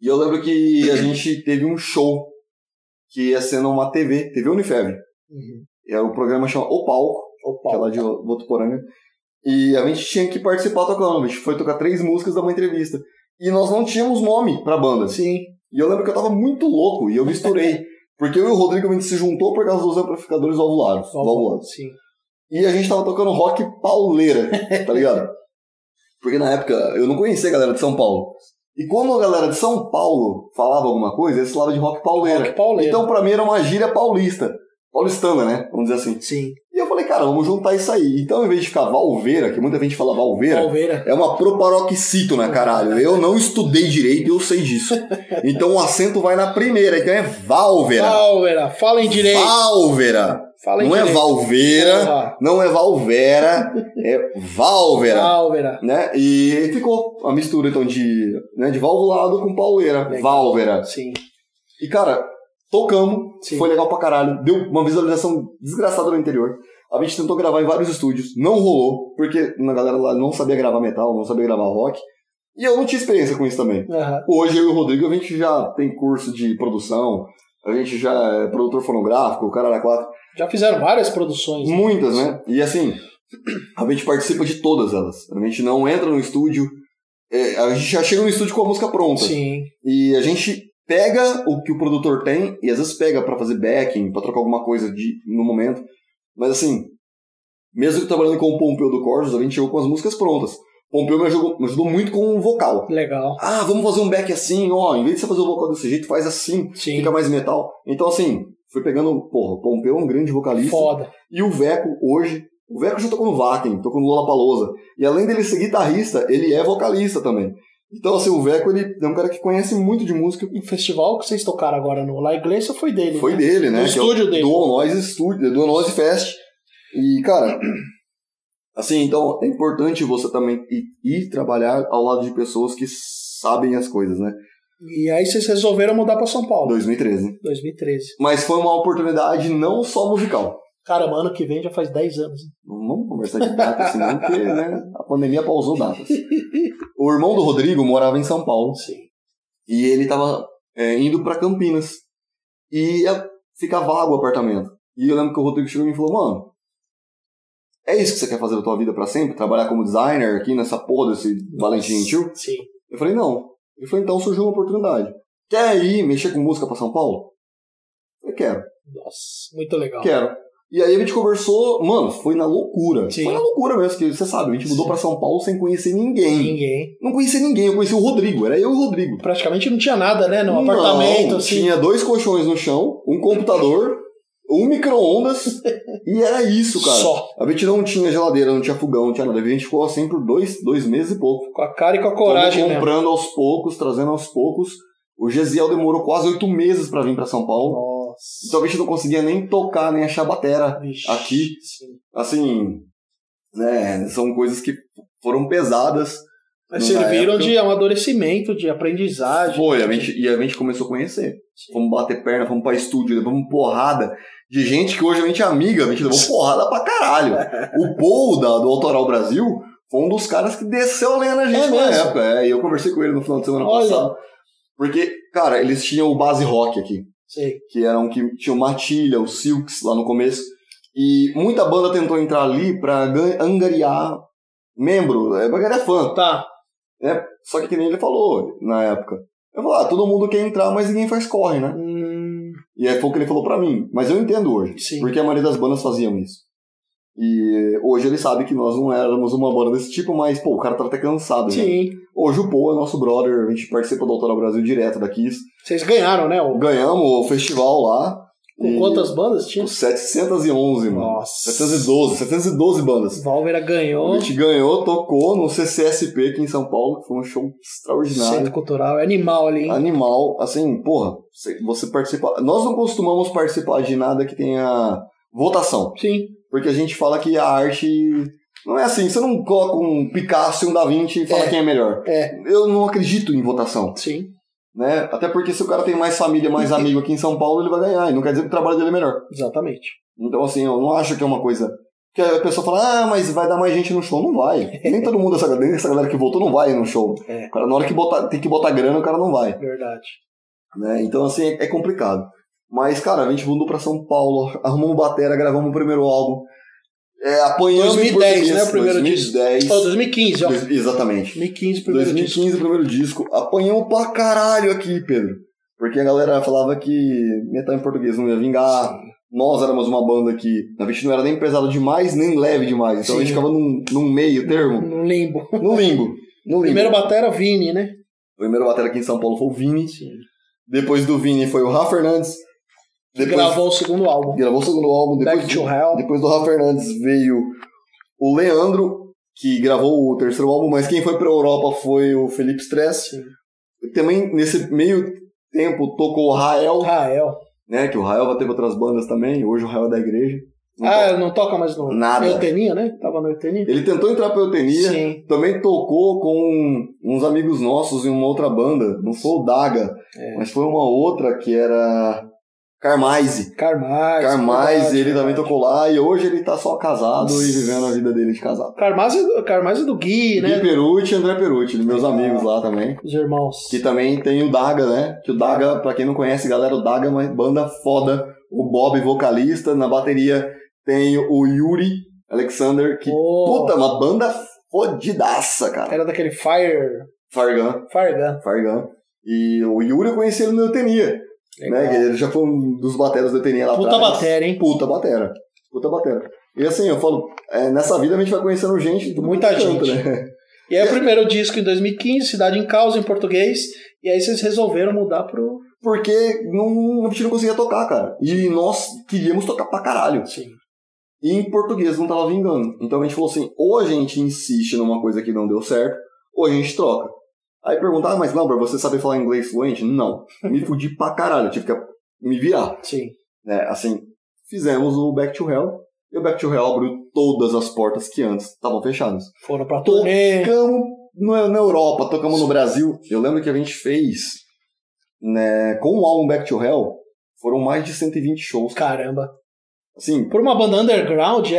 E eu lembro que a gente teve um show que ia ser numa TV, TV Unifev. Uhum. E aí o programa chama O Palco, Opa. que é lá de Votuporanga. E a gente tinha que participar tocando. A gente foi tocar três músicas, dar uma entrevista. E nós não tínhamos nome pra banda. Sim. E eu lembro que eu tava muito louco e eu misturei. Porque eu e o Rodrigo a gente se juntou por causa dos amplificadores valvulados. valvulados. Sim. E a gente tava tocando rock pauleira, tá ligado? Porque na época eu não conhecia a galera de São Paulo. E quando a galera de São Paulo falava alguma coisa, eles falavam de rock pauleira. Rock pauleira. Então pra mim era uma gíria paulista. Paulistana, né? Vamos dizer assim. Sim. Falei, cara, vamos juntar isso aí. Então, em vez de ficar Valveira, que muita gente fala Valveira, Palveira. é uma proparoxítona, caralho. Eu não estudei direito e eu sei disso. Então o acento vai na primeira, então é Valvera. Palveira. Falem direito. Valvera. Falem Não é direito. Valveira, Porra. não é Valvera, é Valvera. Palveira. Né? E ficou a mistura então de, né, de valvulado com pauleira, Legal. Valvera. Sim. E cara, tocamos, Sim. foi legal pra caralho, deu uma visualização desgraçada no interior. A gente tentou gravar em vários estúdios, não rolou, porque a galera lá não sabia gravar metal, não sabia gravar rock. E eu não tinha experiência com isso também. Aham. Hoje eu e o Rodrigo, a gente já tem curso de produção, a gente já é produtor fonográfico, o cara era quatro. Já fizeram várias produções. né? Muitas, né? E assim, a gente participa de todas elas. A gente não entra no estúdio, é, a gente já chega no estúdio com a música pronta. Sim. E a gente pega o que o produtor tem, e às vezes pega pra fazer backing, pra trocar alguma coisa de, no momento. Mas assim, mesmo que trabalhando com o Pompeu do Corsos, a gente chegou com as músicas prontas. Pompeu me ajudou, me ajudou muito com o vocal. Legal. Ah, vamos fazer um back assim, ó, em vez de você fazer o vocal desse jeito, faz assim, Sim. fica mais metal. Então assim, fui pegando, porra, o Pompeu é um grande vocalista. Foda. E o Veco, hoje, o Veco já tocou no Vakin, tocou no Lollapalooza. E além dele ser guitarrista, ele é vocalista também. Então, assim, o Veco, ele é um cara que conhece muito de música. O festival que vocês tocaram agora no La Iglesia foi dele. Foi né? dele, né? Que é o estúdio dele. Dual Noise Studio, Dual Noise Fest. E, cara, assim, então é importante você também ir, ir trabalhar ao lado de pessoas que sabem as coisas, né? E aí vocês resolveram mudar pra São Paulo. 2013. 2013. Mas foi uma oportunidade não só musical. Caramba, ano que vem já faz 10 anos. hein? Não vamos conversar de data, senão porque né, a pandemia pausou datas. O irmão do Rodrigo morava em São Paulo Sim. e ele tava é, indo pra Campinas. E ficar vago o apartamento. E eu lembro que o Rodrigo chegou e me falou, mano, é isso que você quer fazer da tua vida pra sempre? Trabalhar como designer aqui nessa porra desse Valentim Gentil? Sim. Eu falei, não. Ele falou, então surgiu uma oportunidade. Quer ir mexer com música pra São Paulo? Eu quero. Nossa, muito legal. Quero. E aí a gente conversou, mano, foi na loucura. Sim. Foi na loucura mesmo, que você sabe, a gente mudou pra São Paulo sem conhecer ninguém. Ninguém. Não conhecia ninguém, eu conheci o Rodrigo, era eu e o Rodrigo. Praticamente não tinha nada, né? No Não, apartamento, assim. Tinha dois colchões no chão, um computador, um micro-ondas, e era isso, cara. Só. A gente não tinha geladeira, não tinha fogão, não tinha nada. A gente ficou assim por dois, dois meses e pouco. Com a cara e com a coragem Fomos mesmo. comprando aos poucos, trazendo aos poucos. O Gesiel demorou quase oito meses pra vir pra São Paulo. Nossa. Então a gente não conseguia nem tocar, nem achar batera. Vixe, aqui. Sim. assim, né, são coisas que foram pesadas. Mas serviram época- de amadurecimento, de aprendizagem. Foi, a gente, e a gente começou a conhecer. Fomos bater perna, fomos pra estúdio, levamos porrada de gente que hoje a gente é amiga, a gente levou porrada pra caralho. O Paul da, do Autoral Brasil foi um dos caras que desceu a lenha na gente É na época. É, e eu conversei com ele no final de semana Olha. passado. Porque, cara, eles tinham o base rock aqui. Sei. que eram que tinha o Matilha, o Silks lá no começo. E muita banda tentou entrar ali pra angariar membro, é pra ganhar fã. Tá. Né? Só que que nem ele falou na época. Eu falei, ah, todo mundo quer entrar, mas ninguém faz corre, né? Hum, E aí foi o que ele falou pra mim. Mas eu entendo hoje. Sim. Porque a maioria das bandas faziam isso. E hoje ele sabe que nós não éramos uma banda desse tipo, mas, pô, o cara tá até cansado. já. sim. Hoje o Paul é nosso brother, a gente participa do Autoral Brasil direto daqui. Vocês ganharam, né? O... Ganhamos o festival lá. Com quantas bandas tinha? Com 711, mano. Nossa. 712, 712 bandas. Válvera ganhou. A gente ganhou, tocou no CCSP aqui em São Paulo, que foi um show extraordinário. Centro Cultural. É animal ali, hein? Animal, assim, porra, você participa. Nós não costumamos participar de nada que tenha votação. Sim. Porque a gente fala que a arte. Não é assim, você não coloca um Picasso e um Da Vinci e fala É. quem é melhor. É, Eu não acredito em votação, sim. né? Até porque se o cara tem mais família, mais amigo aqui em São Paulo, ele vai ganhar. E não quer dizer que o trabalho dele é melhor. Exatamente. Então, assim, eu não acho que é uma coisa. Que a pessoa fala, ah, mas vai dar mais gente no show. Não vai. Nem todo mundo, essa, nem essa galera que votou, não vai no show. É. O cara, na hora que botar, tem que botar grana, o cara não vai. Verdade. né? Então, assim, é, é complicado. Mas, cara, a gente mudou pra São Paulo, arrumamos batera, gravamos o primeiro álbum. É, apanhamos em 2010, português, né? O primeiro 2010. disco. Oh, 2015, ó. Dois- exatamente. 2015, primeiro 2015, disco. o primeiro disco. Apanhamos pra caralho aqui, Pedro. Porque a galera falava que metal em português não ia vingar. Nós éramos uma banda que a gente não era nem pesado demais, nem leve demais. Então a gente Sim. ficava num, num meio termo, No limbo. no limbo. No limbo. Primeiro batera, Vini, né? O primeiro batera aqui em São Paulo foi o Vini. Sim. Depois do Vini foi o Rafa Fernandes. Depois Gravou o segundo álbum. gravou o segundo álbum. Depois, Back to Hell. depois do Rafa Fernandes veio o Leandro, que gravou o terceiro álbum, mas quem foi pra Europa foi o Felipe Stress. Também nesse meio tempo tocou o Rael, Rael. né? Que o Rael já teve outras bandas também. Hoje o Rael é da igreja. Não Ah, toca. não toca mais no Nada. Eutenia, né? Tava no Eutenia. Ele tentou entrar pra Eutenia. Sim. Também tocou com uns amigos nossos em uma outra banda. Não foi o Daga, É. mas foi uma outra que era Carmise. Carmaz. Carmais, verdade, ele também tocou lá e hoje ele tá só casado Nossa. e vivendo a vida dele de casado. Carmaz é do, Gui, né? Gui Perucci e André Perucci, meus Legal. amigos lá também. Os irmãos. Que também tem o Daga, né? Que o Daga, pra quem não conhece, galera, o Daga é uma banda foda. O Bob, vocalista, na bateria tem o Yuri Alexander, que, Oh, puta, uma banda fodidaça, cara. Era daquele Fire. Fargan, Fargan. Fargan. E o Yuri eu conheci ele no Eutenia, né? Ele já foi um dos bateras do Eutenia lá Puta atrás. bateria, hein? Puta batera. Puta batera. E assim, eu falo, é, nessa vida a gente vai conhecendo gente Muita muito canto, gente. né? E aí o primeiro disco em 2015, Cidade em Causa, em português. E aí vocês resolveram mudar pro... Porque não, a gente não conseguia tocar, cara. E nós queríamos tocar pra caralho. Sim. E em português não tava vingando. Então a gente falou assim, ou a gente insiste numa coisa que não deu certo, ou a gente troca. Aí perguntar, ah, mas Lambert, você sabe falar inglês fluente? Não. Me fudi pra caralho, tive que me virar. Sim. né? Assim, fizemos o Back to Hell, e o Back to Hell abriu todas as portas que antes estavam fechadas. Foram pra turnê. Tocamos no- na Europa, tocamos no Brasil. Eu lembro que a gente fez, né, com o álbum Back to Hell, foram mais de 120 shows. Caramba. Assim, Por uma banda underground, é,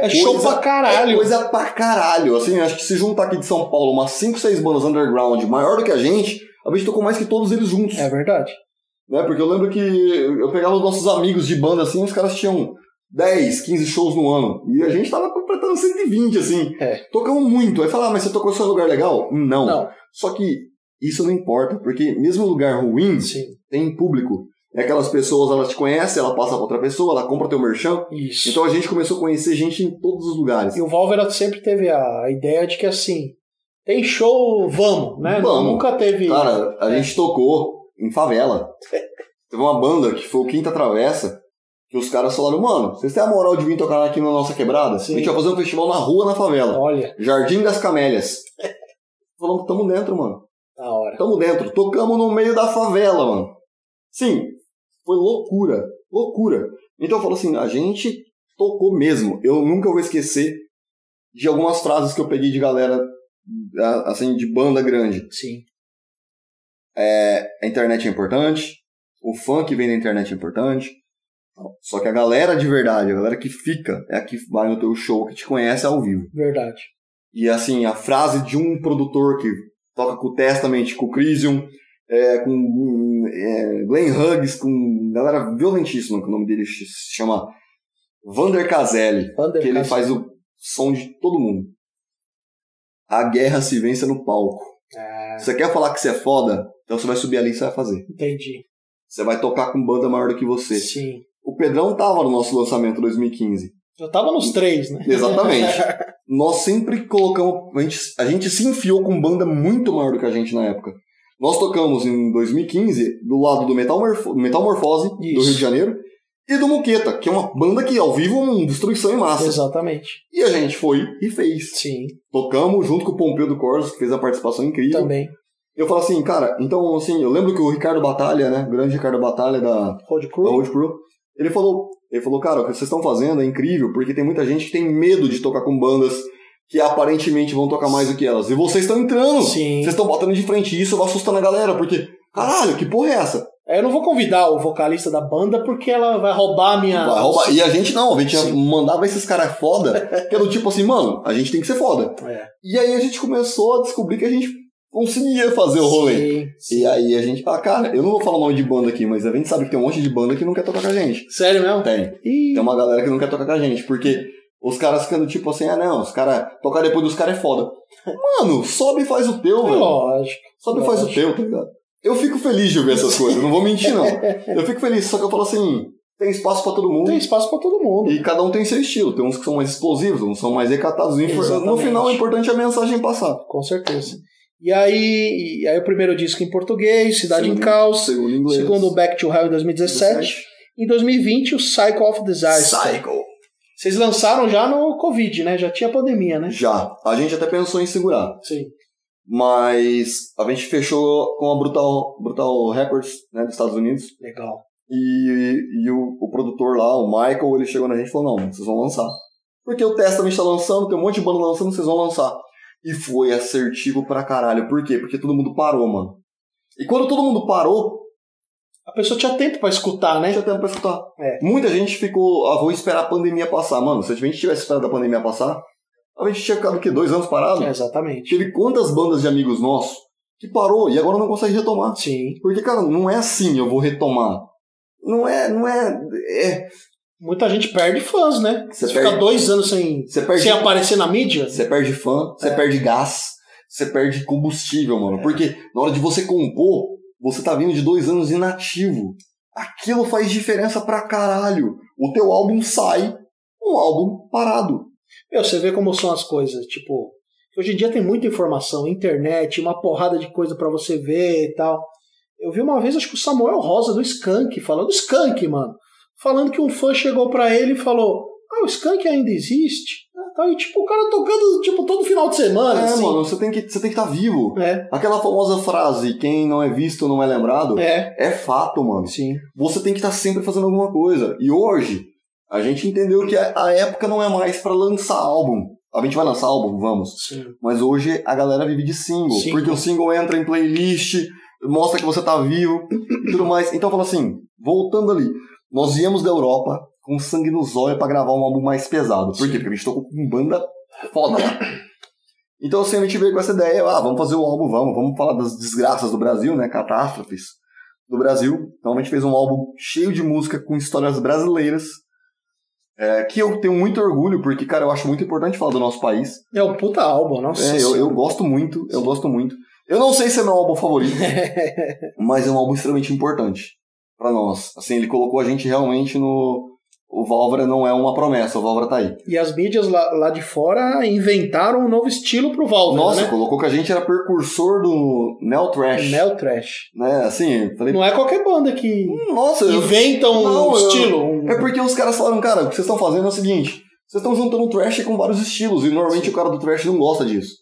é, é show coisa- pra caralho. É coisa pra caralho. Assim, acho que se juntar aqui de São Paulo umas 5, 6 bandas underground maior do que a gente, a gente tocou mais que todos eles juntos. É verdade. Né? Porque eu lembro que eu pegava os nossos amigos de banda assim, os caras tinham 10, 15 shows no ano. E a gente tava completando 120, assim. É. Tocamos muito. Aí falava, ah, mas você tocou só em lugar legal? Não. Não. Só que isso não importa, porque mesmo lugar ruim, Sim. tem público. É aquelas pessoas, elas te conhecem, ela passa pra outra pessoa, ela compra teu merchan. Isso. Então a gente começou a conhecer gente em todos os lugares. E o Valvera sempre teve a ideia de que assim, tem show, vamos, né? Vamos. Nunca teve. Cara, a gente tocou em favela. Teve uma banda que foi o Quinta Travessa, que os caras falaram, mano, vocês têm a moral de vir tocar aqui na nossa quebrada? Sim. A gente vai fazer um festival na rua, na favela. Olha, Jardim das Camélias. Falamos, tamo dentro, mano. da hora. Tamo dentro. Tocamos no meio da favela, mano. Sim, foi loucura. Loucura. Então eu falo assim, a gente tocou mesmo. Eu nunca vou esquecer de algumas frases que eu peguei de galera, assim, de banda grande. Sim. a internet é importante, o fã que vem da internet é importante. Só que a galera de verdade, a galera que fica, é a que vai no teu show, que te conhece ao vivo. Verdade. E assim, a frase de um produtor que toca com o Testament, com o Crisium, é, com é, Glenn Hughes, com galera violentíssima, que o nome dele se chama Vander Caselli, Vander que ele faz o som de todo mundo. A guerra se vence no palco. Ah, Você quer falar que você é foda? Então você vai subir ali e você vai fazer. entendi. Você vai tocar com banda maior do que você. Sim. O Pedrão tava no nosso lançamento 2015. Eu tava nos três, né? Exatamente. Nós sempre colocamos. A gente, a gente se enfiou com banda muito maior do que a gente na época. Nós tocamos em 2015 do lado do Metal, Morfo- Metal Morfose, do Isso. Rio de Janeiro, e do Muqueta, que é uma banda que ao vivo é uma destruição em massa. Exatamente. E a gente foi e fez. Sim, Tocamos junto com o Pompeu do Corsos, que fez a participação incrível. também. Eu falo assim, cara, então assim, eu lembro que o Ricardo Batalha, né, o grande Ricardo Batalha da, Road da Crew. Road Crew, ele falou, ele falou, cara, o que vocês estão fazendo é incrível, porque tem muita gente que tem medo de tocar com bandas que aparentemente vão tocar mais do que elas. E vocês estão entrando. Sim. Vocês estão batendo de frente e isso vai assustando a galera, porque, caralho, que porra é essa? É, Eu não vou convidar o vocalista da banda porque ela vai roubar a minha. Vai roubar. E a gente não, a gente Sim. mandava esses caras foda, que era do tipo assim, mano, a gente tem que ser foda. É. E aí a gente começou a descobrir que a gente conseguia fazer o rolê. Sim, sim. E aí a gente fala, cara, eu não vou falar o nome de banda aqui, mas a gente sabe que tem um monte de banda que não quer tocar com a gente. Sério mesmo? Tem. Ih, Tem uma galera que não quer tocar com a gente, porque os caras ficando tipo assim, ah não, os caras, tocar depois dos caras é foda. Mano, sobe e faz o teu, é velho. lógico. Sobe e faz o teu, tá ligado? Eu fico feliz de ouvir essas coisas, não vou mentir não. Eu fico feliz, só que eu falo assim, tem espaço pra todo mundo. Tem espaço pra todo mundo. E cada um tem seu estilo. Tem uns que são mais explosivos, uns são mais recatados. No Exatamente. final, é importante a mensagem passar. Com certeza. E aí, e aí o primeiro disco em português, Cidade em Segundo- Caos. Segundo em inglês. Segundo, Back to Hell em 2017. Em 2020, o Cycle of Disaster. Psycho. Vocês lançaram já no Covid, né? Já tinha pandemia, né? Já. A gente até pensou em segurar. Sim. Mas a gente fechou com a Brutal, Brutal Records, né, dos Estados Unidos. Legal. E, e o, o produtor lá, o Michael, ele chegou na gente e falou: não, vocês vão lançar. Porque o Testament tá lançando, tem um monte de banda lançando, vocês vão lançar. E foi assertivo pra caralho. Por quê? Porque todo mundo parou, mano. E quando todo mundo parou, A pessoa tinha tempo pra escutar, né? tinha tempo pra escutar. É. Muita gente ficou, ah, vou esperar a pandemia passar. Mano, se a gente tivesse esperado a pandemia passar, a gente tinha ficado o quê? Dois anos parado? É, exatamente. Tive quantas bandas de amigos nossos que parou e agora não consegue retomar. Sim. Porque, cara, não é assim eu vou retomar. Não é, não é. É. Muita gente perde fãs, né? Você Você fica perde- dois anos sem, perde, sem aparecer na mídia. você perde fã, você É. perde gás, você perde combustível, mano. É. Porque na hora de você compor, você tá vindo de dois anos inativo. Aquilo faz diferença pra caralho. O teu álbum sai, um álbum parado. Meu, você vê como são as coisas. Tipo, hoje em dia tem muita informação, internet, uma porrada de coisa pra você ver e tal. Eu vi uma vez, acho que o Samuel Rosa do Skank, falando do Skank, mano. Falando que um fã chegou pra ele e falou: Ah, o Skank ainda existe? Ah, tá. E tipo, o cara tocando tipo, todo final de semana. é, assim. mano, você tem que você tem que estar vivo. É, Aquela famosa frase, quem não é visto não é lembrado, é, é fato, mano. sim. Você tem que estar sempre fazendo alguma coisa. E hoje, a gente entendeu que a época não é mais pra lançar álbum. A gente vai lançar álbum? Vamos. sim. Mas hoje a galera vive de single. Single. Porque o single entra em playlist, mostra que você tá vivo e tudo mais. Então, fala assim, voltando ali. Nós viemos da Europa com sangue nos olhos pra gravar um álbum mais pesado. Por quê? Porque a gente tocou com banda foda lá. Então, assim, a gente veio com essa ideia, ah, vamos fazer o álbum, vamos, vamos falar das desgraças do Brasil, né, catástrofes do Brasil. Então a gente fez um álbum cheio de música com histórias brasileiras, é, que eu tenho muito orgulho, porque, cara, eu acho muito importante falar do nosso país. É um puta álbum, nossa. É, eu, eu gosto muito, eu gosto muito. Eu não sei se é meu álbum favorito, mas é um álbum extremamente importante pra nós. Assim, ele colocou a gente realmente no. O Válvora não é uma promessa, o Válvora tá aí. E as mídias lá, lá de fora inventaram um novo estilo pro Valve, Nossa, né? colocou que a gente era precursor do Neo Trash. Neo Trash. Né? Assim, falei, Não é qualquer banda que nossa, eu, inventa um Não, eu- estilo. um- É porque os caras falaram, cara, o que vocês estão fazendo é o seguinte: vocês estão juntando trash com vários estilos, e normalmente o cara do trash não gosta disso.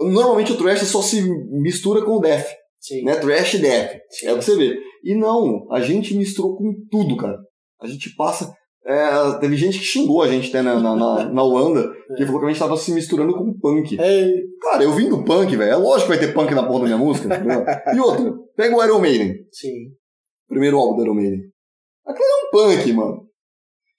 Normalmente o trash só se mistura com o death, Sim. né? Trash e death. Sim. É o que você vê. E não, a gente misturou com tudo, cara. A gente passa. É, teve gente que xingou a gente até na, na, na, na Holanda, que falou que a gente tava se misturando com punk. É, Cara, eu vim do punk, velho. É lógico que vai ter punk na porra da minha música. E outra, pega o Iron Maiden. sim. Primeiro álbum do Iron Maiden. Aquilo é um punk, mano. O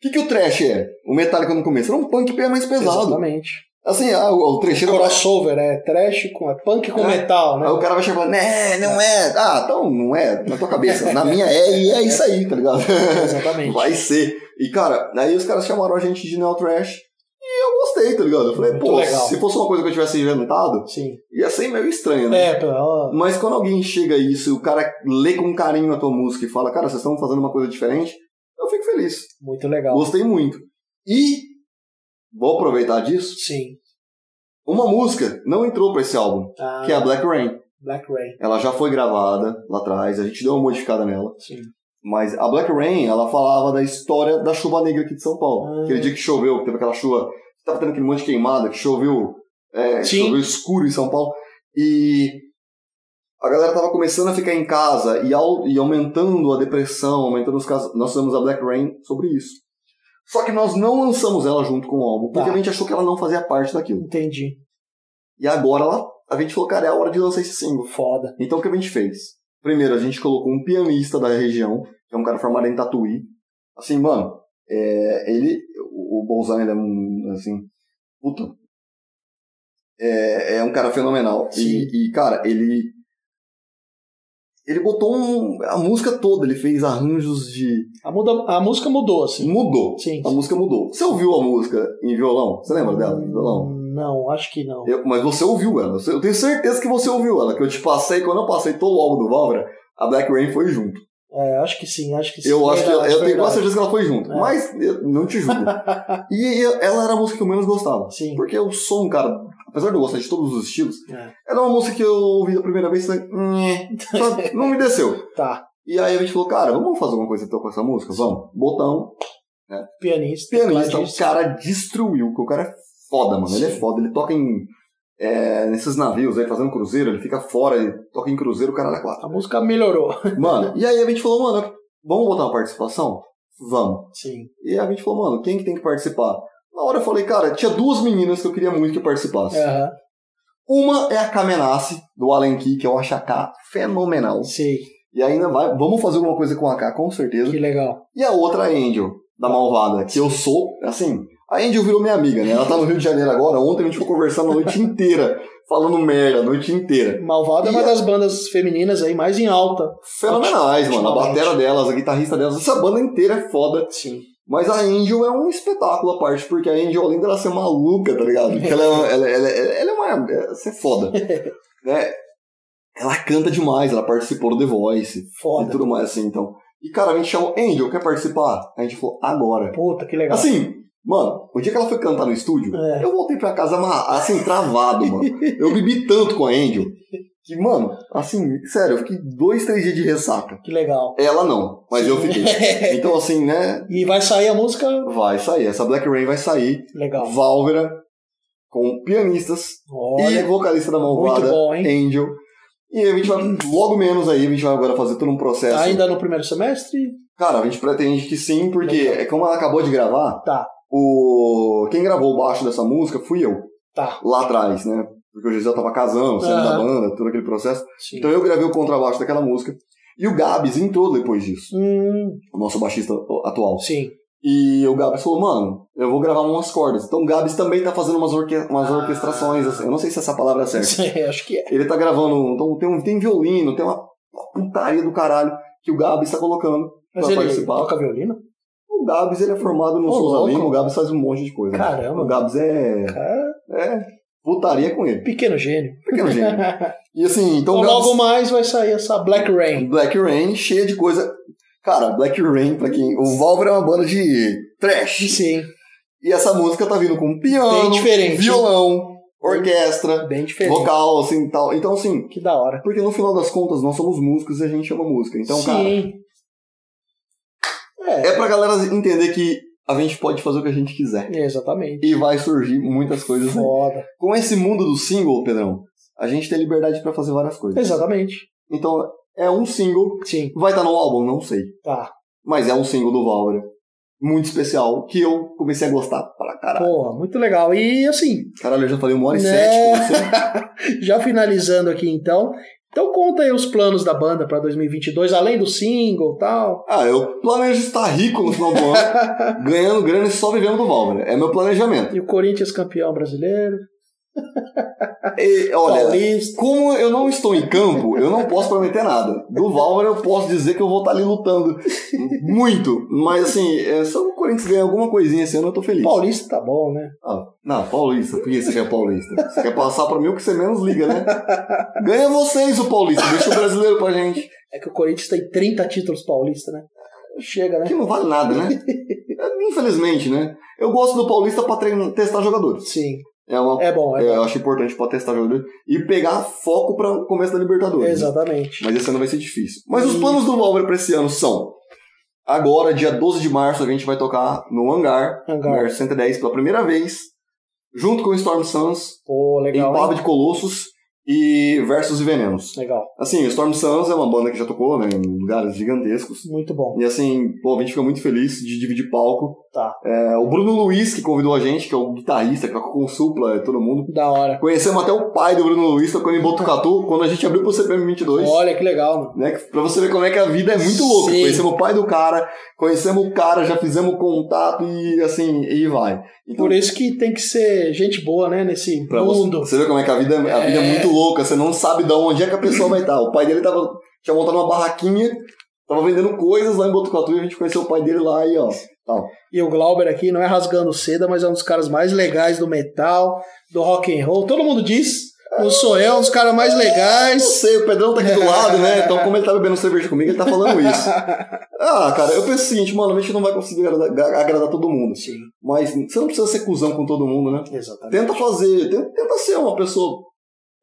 que, que o trash é? O Metallica no começo era um punk bem mais pesado. Exatamente. Assim, ah, o, o trecheiro... Crossover, é trash com. É punk com É. metal, né? Aí o cara vai chegar falar, né, não é. Ah, então não é, na tua cabeça. Na minha é e é isso aí, tá ligado? Exatamente. Vai ser. E, cara, aí os caras chamaram a gente de Neo Trash e eu gostei, tá ligado? Eu falei, Muito pô, legal. se fosse uma coisa que eu tivesse inventado, Sim. ia ser meio estranho, né? É, pô, Mas quando alguém chega a isso e o cara lê com carinho a tua música e fala, cara, vocês estão fazendo uma coisa diferente, eu fico feliz. muito legal. Gostei muito. E vou aproveitar disso. Sim. Uma música não entrou pra esse álbum, Ah, que é a Black Rain. Black Rain. Ela já foi gravada lá atrás, a gente deu uma modificada nela. Sim. Mas a Black Rain, ela falava da história da chuva negra aqui de São Paulo. Ah. Aquele dia que choveu, que teve aquela chuva, tava tendo aquele monte de queimada, que choveu, é, choveu escuro em São Paulo. E a galera tava começando a ficar em casa e, au- e aumentando a depressão, aumentando os casos. Nós fizemos a Black Rain sobre isso. Só que nós não lançamos ela junto com o álbum, porque Tá. a gente achou que ela não fazia parte daquilo. Entendi. E agora ela, a gente falou, cara, é a hora de lançar esse single. Foda. Então o que a gente fez? Primeiro, a gente colocou um pianista da região, que é um cara formado em Tatuí. Assim, mano, é, ele, o, Bolzan, ele é um, assim, puta. É, é um cara fenomenal. E, e, cara, ele. Ele botou um, a música toda, ele fez arranjos de. A, muda, a música mudou, assim. Mudou. Sim. A música mudou. Você ouviu a música em violão? Você lembra dela? Em violão? Hum, Não, acho que não. Eu- mas você ouviu ela. Eu tenho certeza que você ouviu ela. Que eu te passei, quando eu passei todo o álbum do Válvora, a Black Rain foi junto. É, acho que sim, acho que sim. Eu acho que Verdade, eu tenho quase certeza que ela foi junto. É. Mas eu não te julgo. e eu- ela era a música que eu menos gostava. Sim. Porque o som, cara, apesar de eu gostar de todos os estilos, É. era uma música que eu ouvi a primeira vez e falei, não me desceu. Tá. E aí a gente falou, cara, vamos fazer alguma coisa então com essa música? Vamos. Botão, Pianista. pianista, o cara destruiu, porque o cara é foda, mano. Ele é Sim. foda, ele toca em. é, nesses navios aí, fazendo cruzeiro, ele fica fora, ele toca em cruzeiro, o cara é quatro. A música melhorou. Mano, e aí a gente falou, mano, vamos botar uma participação? Vamos. Sim. E a gente falou, mano, quem que tem que participar? Na hora eu falei, cara, tinha duas meninas que eu queria muito que participassem. Aham. Uma é a Kamenace, do Allen Key, que eu acho a K fenomenal. Sei. E ainda vai, vamos fazer alguma coisa com a K, com certeza. Que legal. E a outra é a Angel, da Malvada, que eu sou, assim, a Angel virou minha amiga, né? Ela tá no Rio de Janeiro agora, ontem a gente ficou conversando a noite inteira, falando merda a noite inteira. Malvada é uma E a- das bandas femininas aí mais em alta. Fenomenais, mano. A batera delas, a guitarrista delas, essa banda inteira é foda. Sim. Mas a Angel é um espetáculo à parte, porque a Angel, além dela ser maluca, tá ligado? Porque ela, é- ela, ela, ela é uma. Você é foda. né? Ela canta demais, ela participou do The Voice e Foda. tudo mais assim, então. E cara, a gente chamou Angel, quer participar? A gente falou, agora. Puta, que legal. Assim, mano, o dia que ela foi cantar no estúdio, É. eu voltei pra casa assim, travado, mano. Eu bebi tanto com a Angel que, mano, assim, sério, eu fiquei dois, três dias de ressaca. Que legal. Ela não, mas eu fiquei. Então, assim, né, E vai sair a música. vai sair. Essa Black Rain vai sair. Legal. Válvera, com pianistas e Olha. vocalista da Malvada, bom? Angel. E a gente vai, logo menos aí, a gente vai agora fazer todo um processo. Ainda no primeiro semestre? Cara, a gente pretende que sim, porque Legal. é como ela acabou de gravar, Tá, o quem gravou o baixo dessa música fui eu, tá. lá atrás, né? Porque o Gisele tava casando, saindo da banda, todo aquele processo. Sim. Então eu gravei o contrabaixo daquela música. E o Gabs entrou depois disso, Hum, o nosso baixista atual. sim. E o Gabs falou, mano, eu vou gravar umas cordas. Então o Gabs também tá fazendo umas, orque umas Ah. orquestrações, assim. Eu não sei se essa palavra é certa. Sim, acho que é. Ele tá gravando, então tem, um, tem violino, tem uma, uma putaria do caralho que o Gabs tá colocando Mas pra ele participar. toca violino? O Gabs, ele é formado no Ô, Souza. Lima, o Gabs faz um monte de coisa. né? Caramba. O Gabs é, Cara, é putaria com ele. pequeno gênio. Pequeno gênio. E assim, então Então logo mais vai sair essa Black Rain. Black Rain cheia de coisa. Cara, Black Rain, pra quem. O Valver é uma banda de trash. Sim, E essa música tá vindo com piano, Bem diferente. violão, orquestra, bem diferente. vocal, assim tal. Então, assim, Que da hora. porque no final das contas nós somos músicos e a gente ama música. Então, cara, Sim. É, é pra galera entender que a gente pode fazer o que a gente quiser. exatamente. E vai surgir muitas coisas aí. Foda. Com esse mundo do single, Pedrão, a gente tem liberdade pra fazer várias coisas. Exatamente. Então, é um single. Sim, Vai estar no álbum? Não sei. tá. Mas é um single do Valvera. Muito especial, que eu comecei a gostar pra caralho. Porra, muito legal. E assim, Caralho, eu já falei uma hora e Né? sete com você. já finalizando aqui então. Então conta aí os planos da banda pra 2022, além do single e tal. Ah, eu planejo estar rico no final do ano, ganhando grana e só vivendo do Valvera. É meu planejamento. E o Corinthians campeão brasileiro. E, olha, Paulista. como eu não estou em campo, eu não posso prometer nada. Do Valvera eu posso dizer que eu vou estar ali lutando muito. Mas assim, é, se o Corinthians ganhar alguma coisinha esse ano, eu tô feliz. Paulista tá bom, né? Ah, não, Paulista. Por que você quer Paulista? Você quer passar pra mim o que você menos liga, né? Ganha vocês o Paulista, deixa o brasileiro pra gente. É que o Corinthians tem 30 títulos paulista, né? Chega, né? Que não vale nada, né? Infelizmente, né? Eu gosto do Paulista pra treinar- testar jogadores. Sim. É uma, É bom, é eu bom. acho importante pra testar jogadores e pegar foco para o começo da Libertadores. Exatamente. Mas esse ano vai ser difícil. Mas os E- planos do Valver pra esse ano são Agora, dia 12 de março, a gente vai tocar no Hangar, Hangar. Hangar 110, pela primeira vez, junto com o Storm Suns, Pô, legal. em hein? de Colossos e Versos e Venenos. Legal. Assim, o Storm Suns é uma banda que já tocou né, em lugares gigantescos. Muito bom. E assim, pô, a gente fica muito feliz de dividir palco. Tá. É, o Bruno Luiz, que convidou a gente, que é o guitarrista, que toca com o Supla, todo mundo. Da hora. Conhecemos até o pai do Bruno Luiz, tocando em Botucatu, quando a gente abriu pro CPM 22. Olha que legal, mano. Né? Pra você ver como é que a vida é muito louca. Sim. Conhecemos o pai do cara, conhecemos o cara, já fizemos contato e assim, e vai. Então, Por isso que tem que ser gente boa, né? Nesse pra você, mundo. você vê como é que a vida, a vida é É. muito louca, você não sabe de onde é que a pessoa vai estar. O pai dele tava, tinha montado uma barraquinha, tava vendendo coisas lá em Botucatu e a gente conheceu o pai dele lá e ó. E o Glauber aqui não é rasgando seda, mas é um dos caras mais legais do metal, do rock and roll. Todo mundo diz. Não sou eu, é um dos caras mais Não legais. sei, o Pedrão tá aqui do lado, né? Então, como ele tá bebendo cerveja comigo, ele tá falando isso. Ah, cara, eu penso o seguinte, mano, a gente não vai conseguir agradar, agradar todo mundo. Sim, Mas você não precisa ser cuzão com todo mundo, né? exatamente. Tenta fazer, tenta, tenta ser uma pessoa,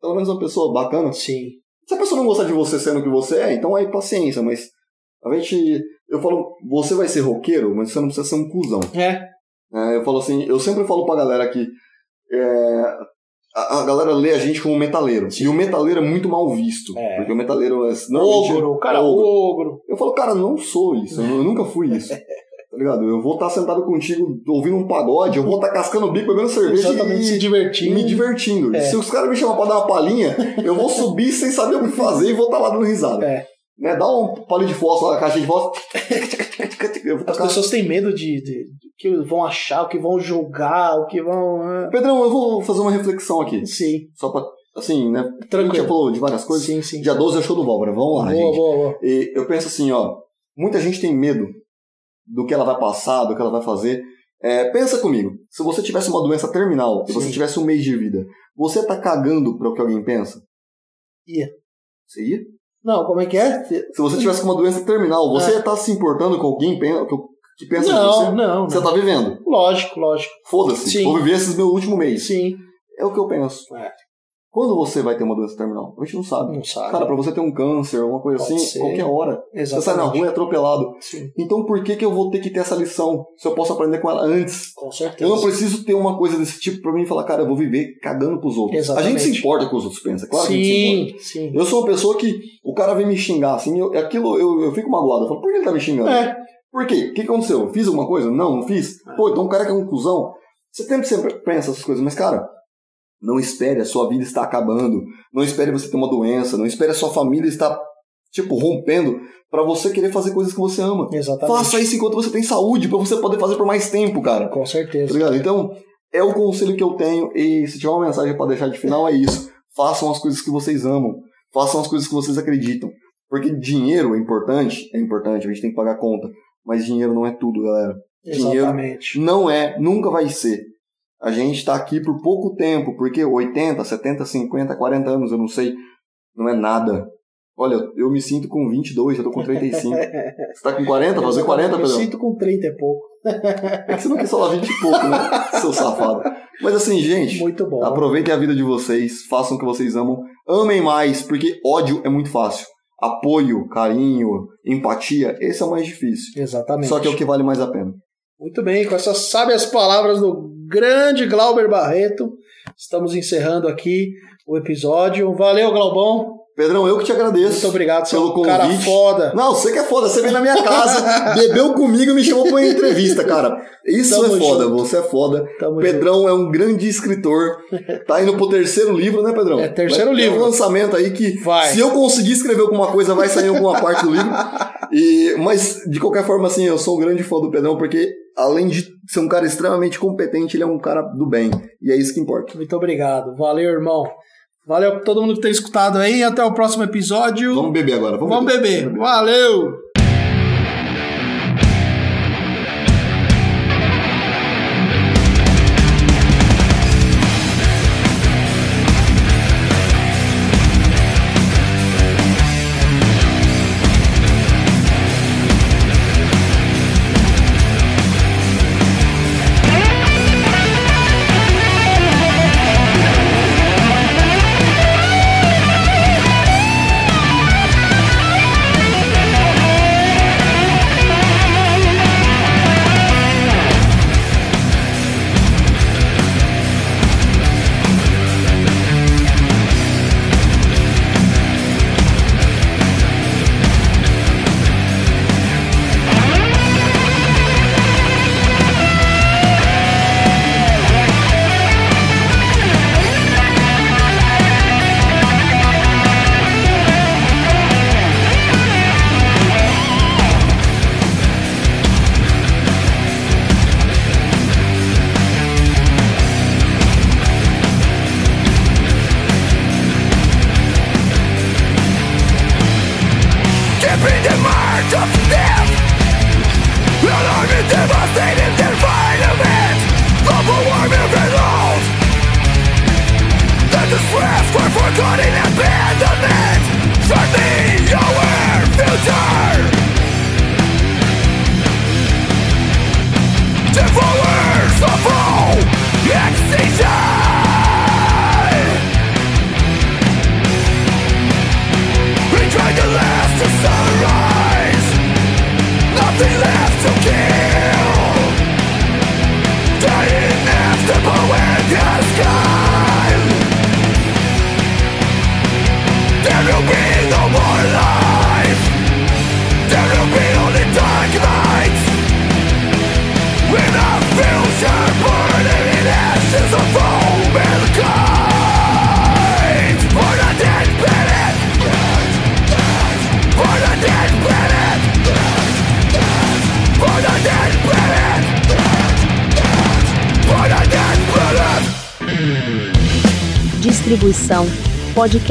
pelo menos uma pessoa bacana. Sim, Se a pessoa não gostar de você sendo o que você é, então aí paciência, mas a gente. Eu falo, você vai ser roqueiro, mas você não precisa ser um cuzão. é, É, eu falo assim, eu sempre falo pra galera que é, a, a galera lê a gente como metaleiro. E o metaleiro é muito mal visto. É. Porque o metaleiro é. ogro, cara, ogro. ogro. Eu falo, cara, não sou isso. Eu, eu nunca fui isso. Tá ligado? Eu vou estar sentado contigo ouvindo um pagode, eu vou estar cascando o bico, bebendo cerveja Exatamente, se e, e divertindo. me divertindo. É. Se os caras me chamam pra dar uma palhinha, eu vou subir sem saber o que fazer e vou estar lá dando risada. É. Né? Dá um palho de fósforo, uma caixa de fósforo. As pessoas têm medo de, de, de que vão achar, o que vão julgar, o que vão. ah, Pedrão, eu vou fazer uma reflexão aqui. Sim, Só pra, assim, né? A gente já tranquilo. falou de várias coisas. Sim, sim. Dia 12 é o show do Válvora, vamos lá, boa, gente. boa, boa. E eu penso assim, ó, muita gente tem medo do que ela vai passar, do que ela vai fazer. É, pensa comigo, se você tivesse uma doença terminal e você tivesse um mês de vida, você tá cagando para o que alguém pensa? Ia. Você ia? Não, como é que é? Se você tivesse com uma doença terminal, você É. ia estar se importando com alguém que que pensa Não, você? não, Você não. tá vivendo. Lógico, lógico. Foda-se, vou viver esses meu último mês. Sim, É o que eu penso. É. Quando você vai ter uma doença terminal? A gente não sabe. não sabe. Cara, pra você ter um câncer, alguma coisa Pode assim, ser. qualquer hora. Você sai na Exatamente. rua e é atropelado. Sim, Então por que, que eu vou ter que ter essa lição se eu posso aprender com ela antes? com certeza. Eu não preciso ter uma coisa desse tipo pra mim falar, cara, eu vou viver cagando pros outros. Exatamente. A gente se importa com os outros, pensa. Claro que a gente se importa. sim, sim. Eu sou uma pessoa que o cara vem me xingar, assim, eu, aquilo eu, eu fico magoado. Eu falo, por que ele tá me xingando? É, Por quê? O que aconteceu? Eu fiz alguma coisa? Não, não fiz. Pô, então o cara que é um cuzão. Você sempre, sempre pensa essas coisas, mas, cara, não espere a sua vida estar acabando. Não espere você ter uma doença. Não espere a sua família estar, tipo, rompendo pra você querer fazer coisas que você ama. exatamente. Faça isso enquanto você tem saúde, pra você poder fazer por mais tempo, cara. Com Tá certeza. ligado? Então, é o conselho que eu tenho. E se tiver uma mensagem pra deixar de final, é isso. Façam as coisas que vocês amam. Façam as coisas que vocês acreditam. Porque dinheiro é importante, é importante, a gente tem que pagar conta. Mas dinheiro não é tudo, galera. dinheiro- Exatamente. Não é, nunca vai ser. A gente tá aqui por pouco tempo, porque 80, 70, 50, 40 anos, eu não sei, não é nada. Olha, eu me sinto com 22, eu tô com 35. Você tá com 40? Fazer 40, Eu Pedrão? sinto com 30 é pouco. É que você não quis falar 20 e pouco, né? Seu safado. Mas assim, gente, Muito bom. aproveitem a vida de vocês, façam o que vocês amam, amem mais, porque ódio é muito fácil. Apoio, carinho, empatia, esse é o mais difícil. Exatamente. Só que é o que vale mais a pena. Muito bem, com essas sábias palavras do grande Glauber Barreto, estamos encerrando aqui o episódio. Valeu, Glaubão. Pedrão, eu que te agradeço. Muito obrigado, você pelo um cara convite. foda. Não, você que é foda, você veio na minha casa, bebeu comigo e me chamou pra uma entrevista, cara. Isso Tamo é foda, junto. você é foda. Tamo Pedrão é um grande escritor. Tá indo pro terceiro livro, né, Pedrão? É, terceiro vai livro. um lançamento aí que, Vai. se eu conseguir escrever alguma coisa, vai sair alguma parte do livro. E, mas, de qualquer forma, assim, eu sou um grande fã do Pedrão, porque, além de ser um cara extremamente competente, ele é um cara do bem. E é isso que importa. Muito obrigado. Valeu, irmão. Valeu pra todo mundo que tem escutado aí. Até o próximo episódio. Vamos beber agora. Vamos, Vamos beber. Valeu!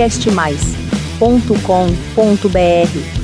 podcastmais.com.br